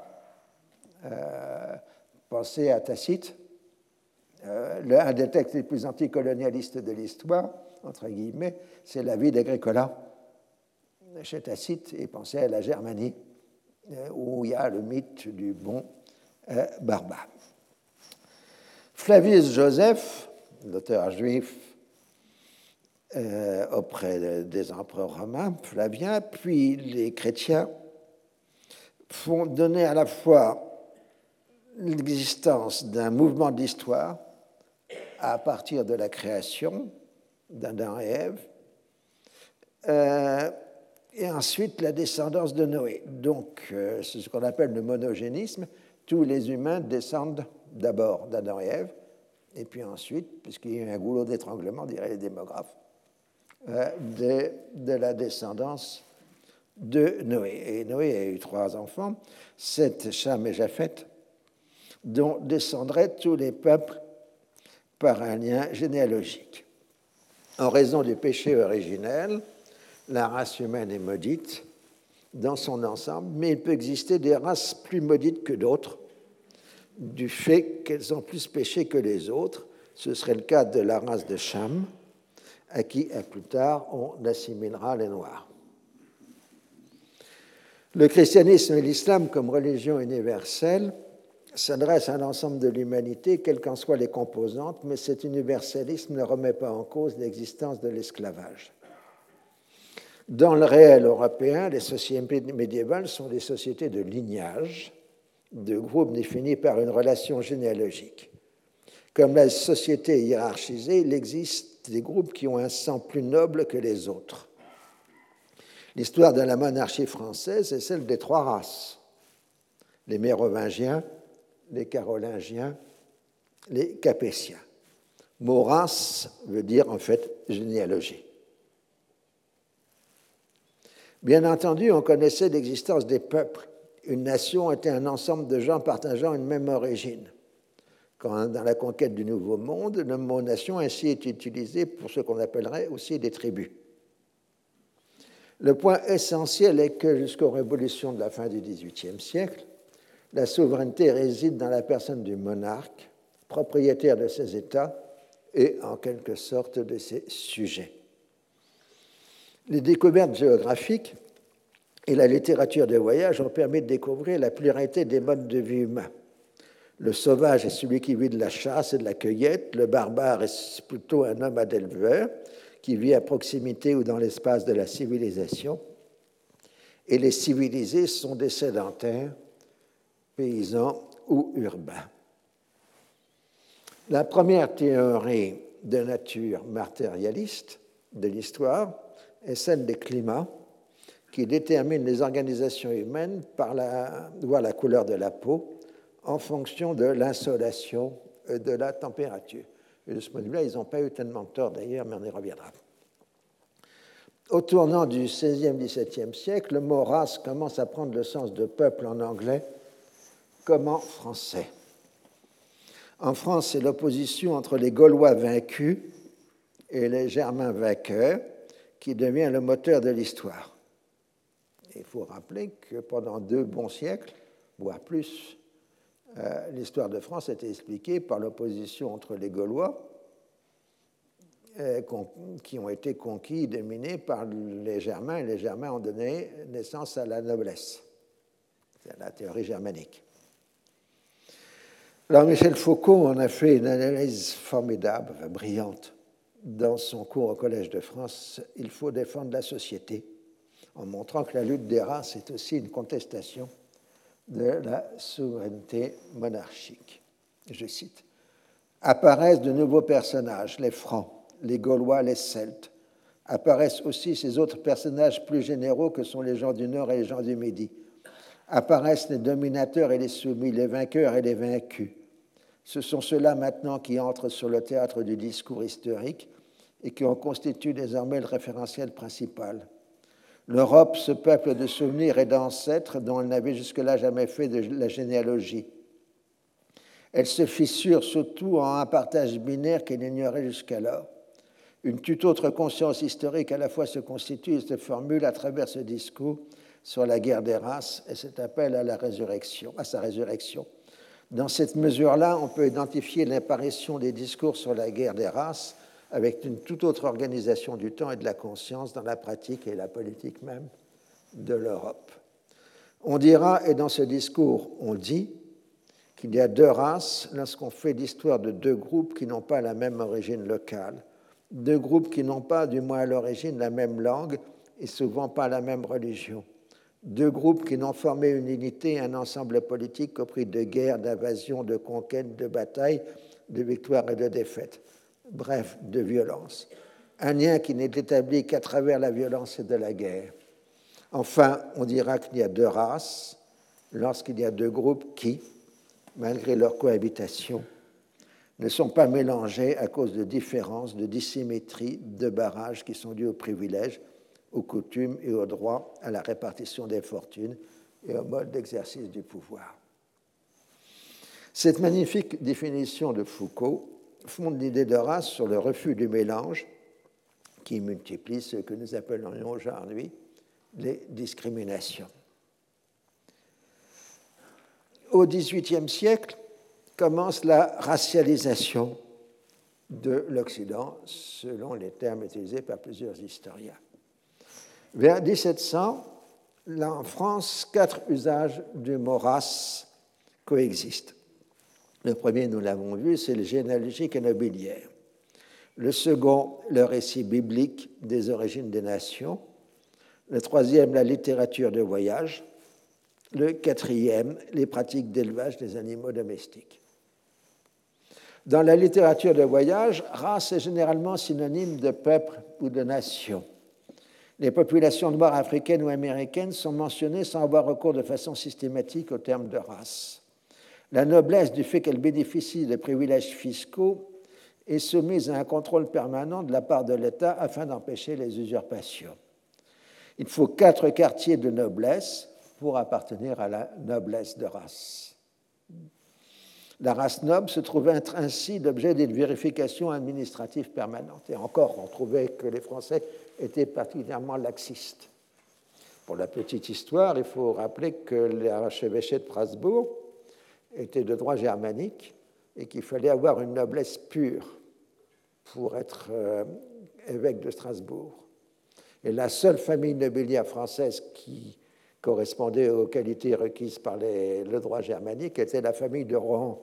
Euh, pensez à Tacite, euh, un des textes les plus anticolonialistes de l'histoire, entre guillemets, c'est la vie d'Agricola chez Tacite, et pensez à la Germanie, euh, où il y a le mythe du bon barbare. Flavius Joseph, l'auteur juif auprès des empereurs romains, Flavien, puis les chrétiens, font donner à la fois l'existence d'un mouvement d'histoire à partir de la création d'Adam et Ève, euh, et ensuite la descendance de Noé. Donc, euh, c'est ce qu'on appelle le monogénisme. Tous les humains descendent d'abord d'Adam et Ève, et puis ensuite, puisqu'il y a un goulot d'étranglement, diraient les démographes, euh, de, de, la descendance de Noé. Et Noé a eu trois enfants, Seth, Cham et Japheth, dont descendraient tous les peuples par un lien généalogique. En raison du péché originel, la race humaine est maudite dans son ensemble, mais il peut exister des races plus maudites que d'autres, du fait qu'elles ont plus péché que les autres. Ce serait le cas de la race de Cham, à qui, plus tard, on assimilera les Noirs. Le christianisme et l'islam comme religion universelle s'adresse à l'ensemble de l'humanité, quelles qu'en soient les composantes, mais cet universalisme ne remet pas en cause l'existence de l'esclavage. Dans le réel européen, les sociétés médiévales sont des sociétés de lignage, de groupes définis par une relation généalogique. Comme la société est hiérarchisée, il existe des groupes qui ont un sang plus noble que les autres. L'histoire de la monarchie française est celle des trois races les Mérovingiens, les Carolingiens, les Capétiens. Moras veut dire en fait généalogie. Bien entendu, on connaissait l'existence des peuples. Une nation était un ensemble de gens partageant une même origine. Quand, dans la conquête du Nouveau Monde, le mot nation ainsi est utilisé pour ce qu'on appellerait aussi des tribus. Le point essentiel est que jusqu'aux révolutions de la fin du XVIIIe siècle, la souveraineté réside dans la personne du monarque, propriétaire de ses États et en quelque sorte de ses sujets. Les découvertes géographiques et la littérature de voyage ont permis de découvrir la pluralité des modes de vie humains. Le sauvage est celui qui vit de la chasse et de la cueillette, le barbare est plutôt un homme éleveur qui vit à proximité ou dans l'espace de la civilisation, et les civilisés sont des sédentaires paysans ou urbains. La première théorie de nature matérialiste de l'histoire est celle des climats qui déterminent les organisations humaines par la, la couleur de la peau en fonction de l'insolation et de la température. Et de ce point de vue-là, ils n'ont pas eu tellement de tort d'ailleurs, mais on y reviendra. Au tournant du XVIe, XVIIe siècle, le mot race commence à prendre le sens de peuple en anglais comme en français. En France, c'est l'opposition entre les Gaulois vaincus et les Germains vainqueurs qui devient le moteur de l'histoire. Il faut rappeler que pendant deux bons siècles, voire plus, euh, l'histoire de France était expliquée par l'opposition entre les Gaulois euh, qui ont été conquis, dominés par les Germains, et les Germains ont donné naissance à la noblesse. C'est la théorie germanique. Alors Michel Foucault en a fait une analyse formidable, brillante, dans son cours au Collège de France. Il faut défendre la société, en montrant que la lutte des races est aussi une contestation de la souveraineté monarchique. Je cite Apparaissent de nouveaux personnages, les Francs, les Gaulois, les Celtes. Apparaissent aussi ces autres personnages plus généraux que sont les gens du Nord et les gens du Midi. Apparaissent les dominateurs et les soumis, les vainqueurs et les vaincus. Ce sont ceux-là maintenant qui entrent sur le théâtre du discours historique et qui en constituent désormais le référentiel principal. L'Europe, ce peuple de souvenirs et d'ancêtres dont elle n'avait jusque-là jamais fait de la généalogie. Elle se fissure surtout en un partage binaire qu'elle ignorait jusqu'alors. Une toute autre conscience historique à la fois se constitue et se formule à travers ce discours sur la guerre des races et cet appel à la résurrection, à sa résurrection. Dans cette mesure-là, on peut identifier l'apparition des discours sur la guerre des races avec une toute autre organisation du temps et de la conscience dans la pratique et la politique même de l'Europe. On dira, et dans ce discours, on dit, qu'il y a deux races lorsqu'on fait l'histoire de deux groupes qui n'ont pas la même origine locale, deux groupes qui n'ont pas, du moins à l'origine, la même langue et souvent pas la même religion, deux groupes qui n'ont formé une unité, un ensemble politique au prix de guerres, d'invasions, de conquêtes, de batailles, de victoires et de défaites, bref, de violence. Un lien qui n'est établi qu'à travers la violence et de la guerre. Enfin, on dira qu'il y a deux races lorsqu'il y a deux groupes qui, malgré leur cohabitation, ne sont pas mélangés à cause de différences, de dissymétries, de barrages qui sont dus aux privilèges aux coutumes et aux droits, à la répartition des fortunes et au mode d'exercice du pouvoir. Cette magnifique définition de Foucault fonde l'idée de race sur le refus du mélange qui multiplie ce que nous appellerions aujourd'hui les discriminations. Au XVIIIe siècle commence la racialisation de l'Occident, selon les termes utilisés par plusieurs historiens. Vers 1700, là en France, quatre usages du mot race coexistent. Le premier, nous l'avons vu, c'est le généalogique et nobiliaire. Le second, le récit biblique des origines des nations. Le troisième, la littérature de voyage. Le quatrième, les pratiques d'élevage des animaux domestiques. Dans la littérature de voyage, race est généralement synonyme de peuple ou de nation les populations noires africaines ou américaines sont mentionnées sans avoir recours de façon systématique au terme de race. La noblesse, du fait qu'elle bénéficie de privilèges fiscaux, est soumise à un contrôle permanent de la part de l'État afin d'empêcher les usurpations. Il faut quatre quartiers de noblesse pour appartenir à la noblesse de race. La race noble se trouvait ainsi l'objet d'une vérification administrative permanente. Et encore, on trouvait que les Français était particulièrement laxiste. Pour la petite histoire, il faut rappeler que l'archevêché de Strasbourg était de droit germanique et qu'il fallait avoir une noblesse pure pour être euh, évêque de Strasbourg. Et la seule famille nobiliaire française qui correspondait aux qualités requises par le droit germanique était la famille de Rohan.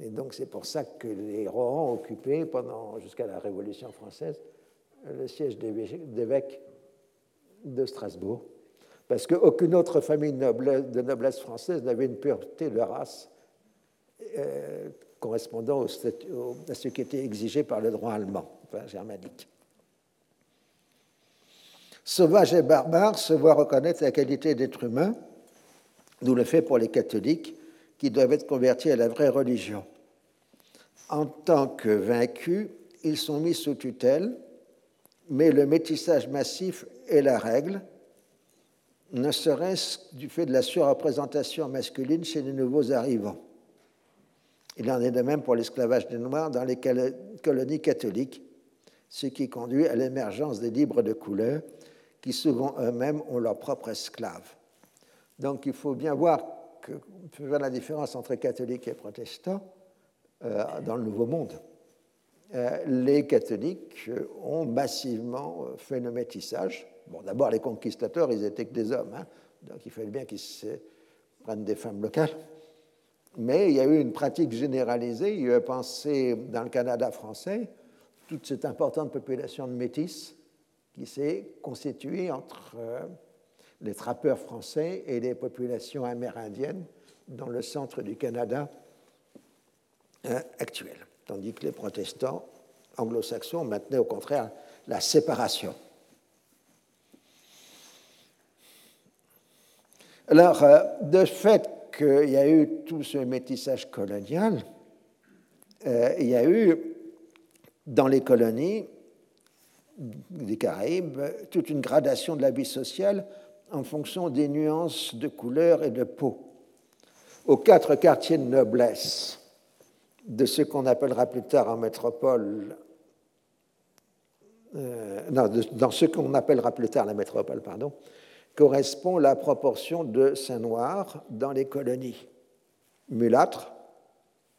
Et donc c'est pour ça que les Rohan occupaient pendant jusqu'à la Révolution française le siège d'évêque de Strasbourg, parce qu'aucune autre famille de noblesse française n'avait une pureté de race euh, correspondant à ce qui était exigé par le droit allemand, enfin germanique. Sauvage et barbare se voient reconnaître la qualité d'être humain, d'où le fait pour les catholiques qui doivent être convertis à la vraie religion. En tant que vaincus, ils sont mis sous tutelle mais le métissage massif est la règle, ne serait-ce du fait de la surreprésentation masculine chez les nouveaux arrivants. Il en est de même pour l'esclavage des Noirs dans les colonies catholiques, ce qui conduit à l'émergence des libres de couleur, qui souvent eux-mêmes ont leurs propres esclaves. Donc il faut bien voir que, la différence entre catholiques et protestants euh, dans le Nouveau Monde. les catholiques ont massivement fait le métissage. D'abord, les conquistateurs, ils étaient que des hommes, hein, donc il fallait bien qu'ils prennent des femmes locales. Mais il y a eu une pratique généralisée. Il y a eu pensé dans le Canada français toute cette importante population de métis qui s'est constituée entre euh, les trappeurs français et les populations amérindiennes dans le centre du Canada euh, actuel. Tandis que les protestants anglo-saxons maintenaient au contraire la séparation. Alors, euh, de fait qu'il y a eu tout ce métissage colonial, euh, il y a eu dans les colonies des Caraïbes toute une gradation de la vie sociale en fonction des nuances de couleur et de peau. Aux quatre quartiers de noblesse de ce qu'on appellera plus tard en métropole, euh, non, dans ce qu'on appellera plus tard la métropole, pardon, correspond la proportion de saints noirs dans les colonies. Mulâtres,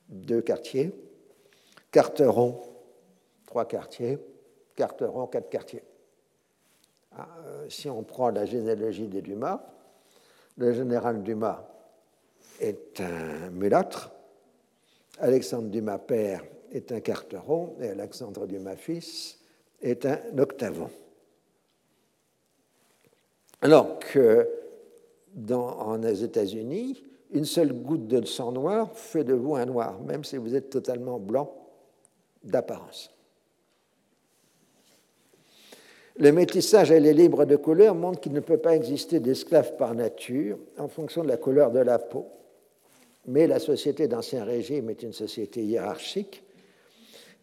deux quartiers. Carteron, trois quartiers. Carteron, quatre quartiers. Ah, euh, si on prend la généalogie des Dumas, le général Dumas est un mulâtre, Alexandre Dumas père est un carteron et Alexandre Dumas fils est un octavon. Alors que dans, en États-Unis, une seule goutte de sang noir fait de vous un noir, même si vous êtes totalement blanc d'apparence. Le métissage et les libres de couleur montrent qu'il ne peut pas exister d'esclaves par nature en fonction de la couleur de la peau. Mais la société d'Ancien Régime est une société hiérarchique.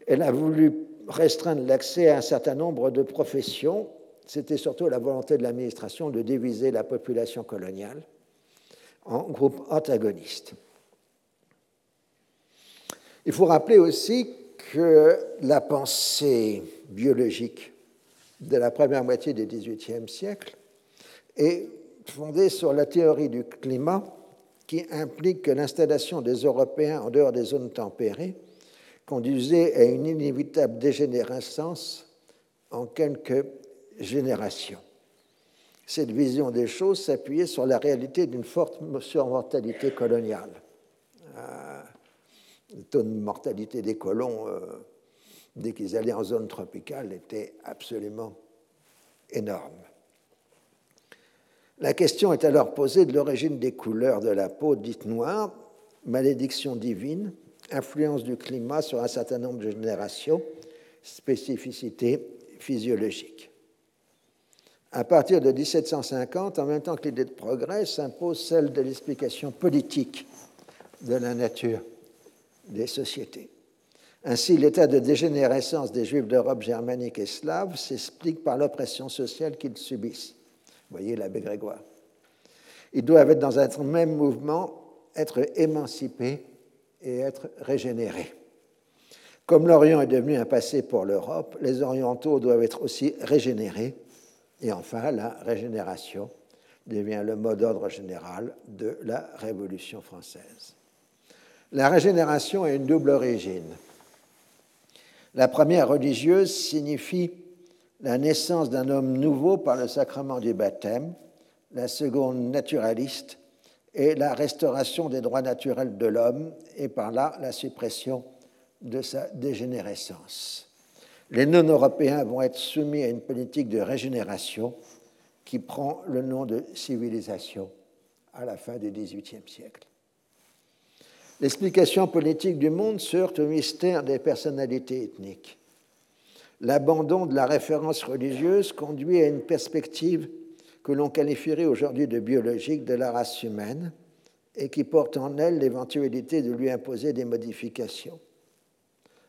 Elle a voulu restreindre l'accès à un certain nombre de professions c'était surtout la volonté de l'administration de diviser la population coloniale en groupes antagonistes. Il faut rappeler aussi que la pensée biologique de la première moitié du XVIIIe siècle est fondée sur la théorie du climat qui implique que l'installation des Européens en dehors des zones tempérées conduisait à une inévitable dégénérescence en quelques Cette vision des choses s'appuyait sur la réalité d'une forte surmortalité coloniale. Euh, le taux de mortalité des colons, euh, dès qu'ils allaient en zone tropicale, était absolument énorme. La question est alors posée de l'origine des couleurs de la peau dite noire, malédiction divine, influence du climat sur un certain nombre de générations, spécificité physiologique. À partir de 1750, en même temps que l'idée de progrès, s'impose celle de l'explication politique de la nature des sociétés. Ainsi, l'état de dégénérescence des Juifs d'Europe germanique et slave s'explique par l'oppression sociale qu'ils subissent. Vous voyez l'abbé Grégoire. Ils doivent être dans un même mouvement, être émancipés et être régénérés. Comme l'Orient est devenu un passé pour l'Europe, les Orientaux doivent être aussi régénérés et enfin, la régénération devient le mot d'ordre général de la Révolution française. La régénération a une double origine. La première religieuse signifie la naissance d'un homme nouveau par le sacrement du baptême, la seconde naturaliste est la restauration des droits naturels de l'homme et par là la suppression de sa dégénérescence les non-européens vont être soumis à une politique de régénération qui prend le nom de civilisation à la fin du XVIIIe siècle. L'explication politique du monde se heurte au mystère des personnalités ethniques. L'abandon de la référence religieuse conduit à une perspective que l'on qualifierait aujourd'hui de biologique de la race humaine et qui porte en elle l'éventualité de lui imposer des modifications.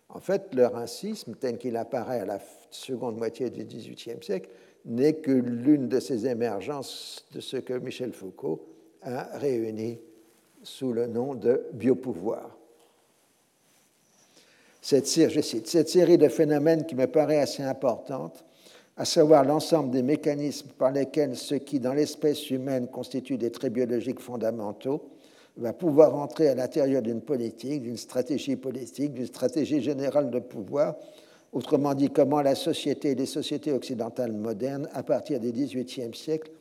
En fait, le racisme, tel qu'il apparaît à la seconde moitié du XVIIIe siècle, n'est que l'une de ces émergences de ce que Michel Foucault a réuni sous le nom de biopouvoir. Cette, je cite, cette série de phénomènes qui me paraît assez importante, à savoir l'ensemble des mécanismes par lesquels ce qui, dans l'espèce humaine, constitue des traits biologiques fondamentaux, va pouvoir entrer à l'intérieur d'une politique, d'une stratégie politique, d'une stratégie générale de pouvoir, autrement dit comment la société et les sociétés occidentales modernes, à partir du XVIIIe siècle,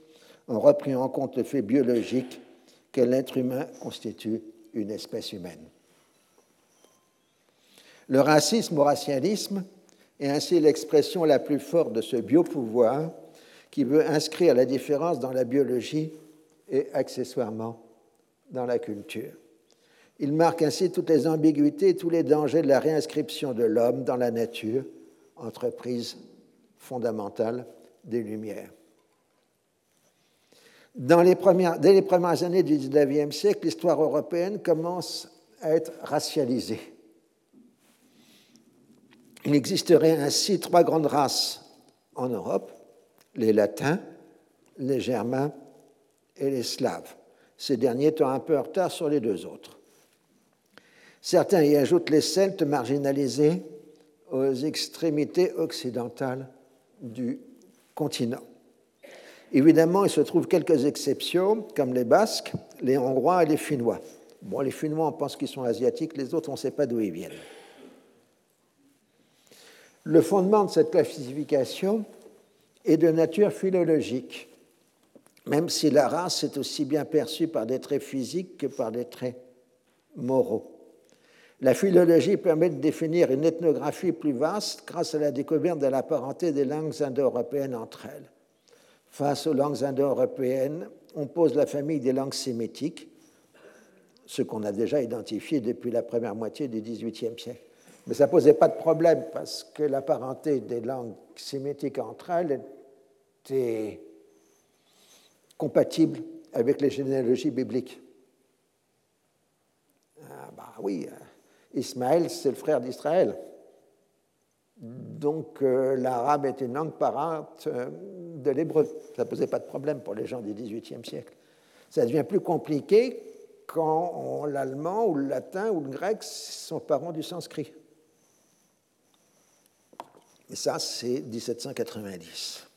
ont repris en compte le fait biologique que l'être humain constitue une espèce humaine. Le racisme ou racialisme est ainsi l'expression la plus forte de ce biopouvoir qui veut inscrire la différence dans la biologie et accessoirement dans la culture. Il marque ainsi toutes les ambiguïtés et tous les dangers de la réinscription de l'homme dans la nature, entreprise fondamentale des Lumières. Dans les premières, dès les premières années du XIXe siècle, l'histoire européenne commence à être racialisée. Il existerait ainsi trois grandes races en Europe, les Latins, les Germains et les Slaves, ces derniers étant un peu en retard sur les deux autres. Certains y ajoutent les Celtes marginalisés aux extrémités occidentales du continent. Évidemment, il se trouve quelques exceptions, comme les Basques, les Hongrois et les Finnois. Bon, les Finnois, on pense qu'ils sont asiatiques, les autres, on ne sait pas d'où ils viennent. Le fondement de cette classification est de nature philologique, même si la race est aussi bien perçue par des traits physiques que par des traits moraux. La philologie permet de définir une ethnographie plus vaste grâce à la découverte de la parenté des langues indo-européennes entre elles. Face aux langues indo-européennes, on pose la famille des langues sémitiques, ce qu'on a déjà identifié depuis la première moitié du XVIIIe siècle. Mais ça ne posait pas de problème parce que la parenté des langues sémitiques entre elles était compatible avec les généalogies bibliques. Ah, bah oui, euh, Ismaël, c'est le frère d'Israël. Donc euh, l'arabe est une langue parente euh, de l'hébreu. Ça ne posait pas de problème pour les gens du XVIIIe siècle. Ça devient plus compliqué quand l'allemand ou le latin ou le grec sont parents du sanskrit. Et ça, c'est 1790.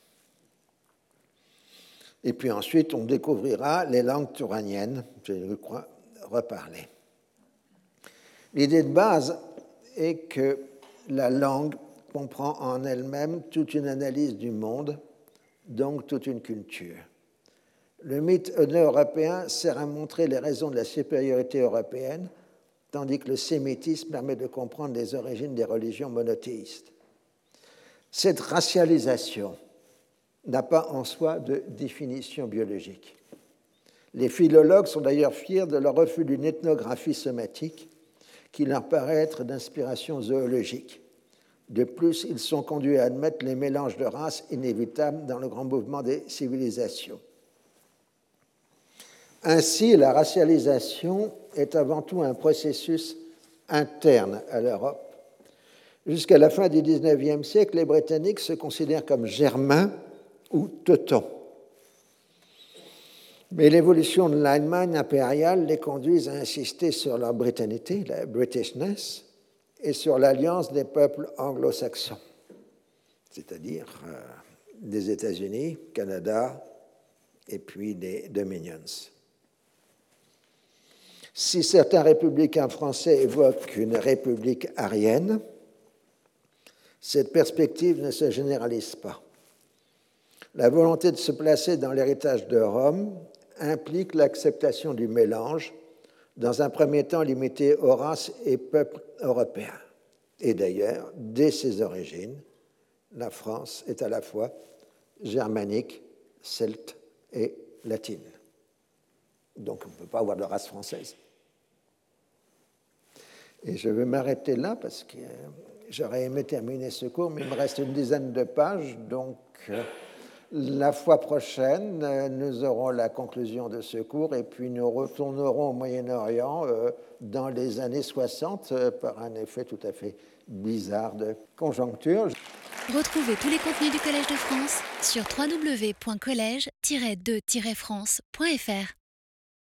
Et puis ensuite, on découvrira les langues touraniennes, je crois reparler. L'idée de base est que la langue comprend en elle-même toute une analyse du monde, donc toute une culture. Le mythe européen sert à montrer les raisons de la supériorité européenne, tandis que le sémitisme permet de comprendre les origines des religions monothéistes. Cette racialisation n'a pas en soi de définition biologique. Les philologues sont d'ailleurs fiers de leur refus d'une ethnographie somatique qui leur paraît être d'inspiration zoologique. De plus, ils sont conduits à admettre les mélanges de races inévitables dans le grand mouvement des civilisations. Ainsi, la racialisation est avant tout un processus interne à l'Europe. Jusqu'à la fin du XIXe siècle, les Britanniques se considèrent comme germains ou teutons. Mais l'évolution de l'Allemagne impériale les conduit à insister sur leur britannité, la Britishness, et sur l'alliance des peuples anglo-saxons, c'est-à-dire euh, des États-Unis, Canada et puis des Dominions. Si certains républicains français évoquent une république arienne, cette perspective ne se généralise pas. La volonté de se placer dans l'héritage de Rome implique l'acceptation du mélange, dans un premier temps limité aux races et peuples européens. Et d'ailleurs, dès ses origines, la France est à la fois germanique, celte et latine. Donc on ne peut pas avoir de race française. Et je vais m'arrêter là parce que j'aurais aimé terminer ce cours, mais il me reste une dizaine de pages, donc euh, la fois prochaine, euh, nous aurons la conclusion de ce cours et puis nous retournerons au Moyen-Orient euh, dans les années 60 euh, par un effet tout à fait bizarre de conjoncture. Retrouvez tous les contenus du Collège de France sur www.colège-2-france.fr.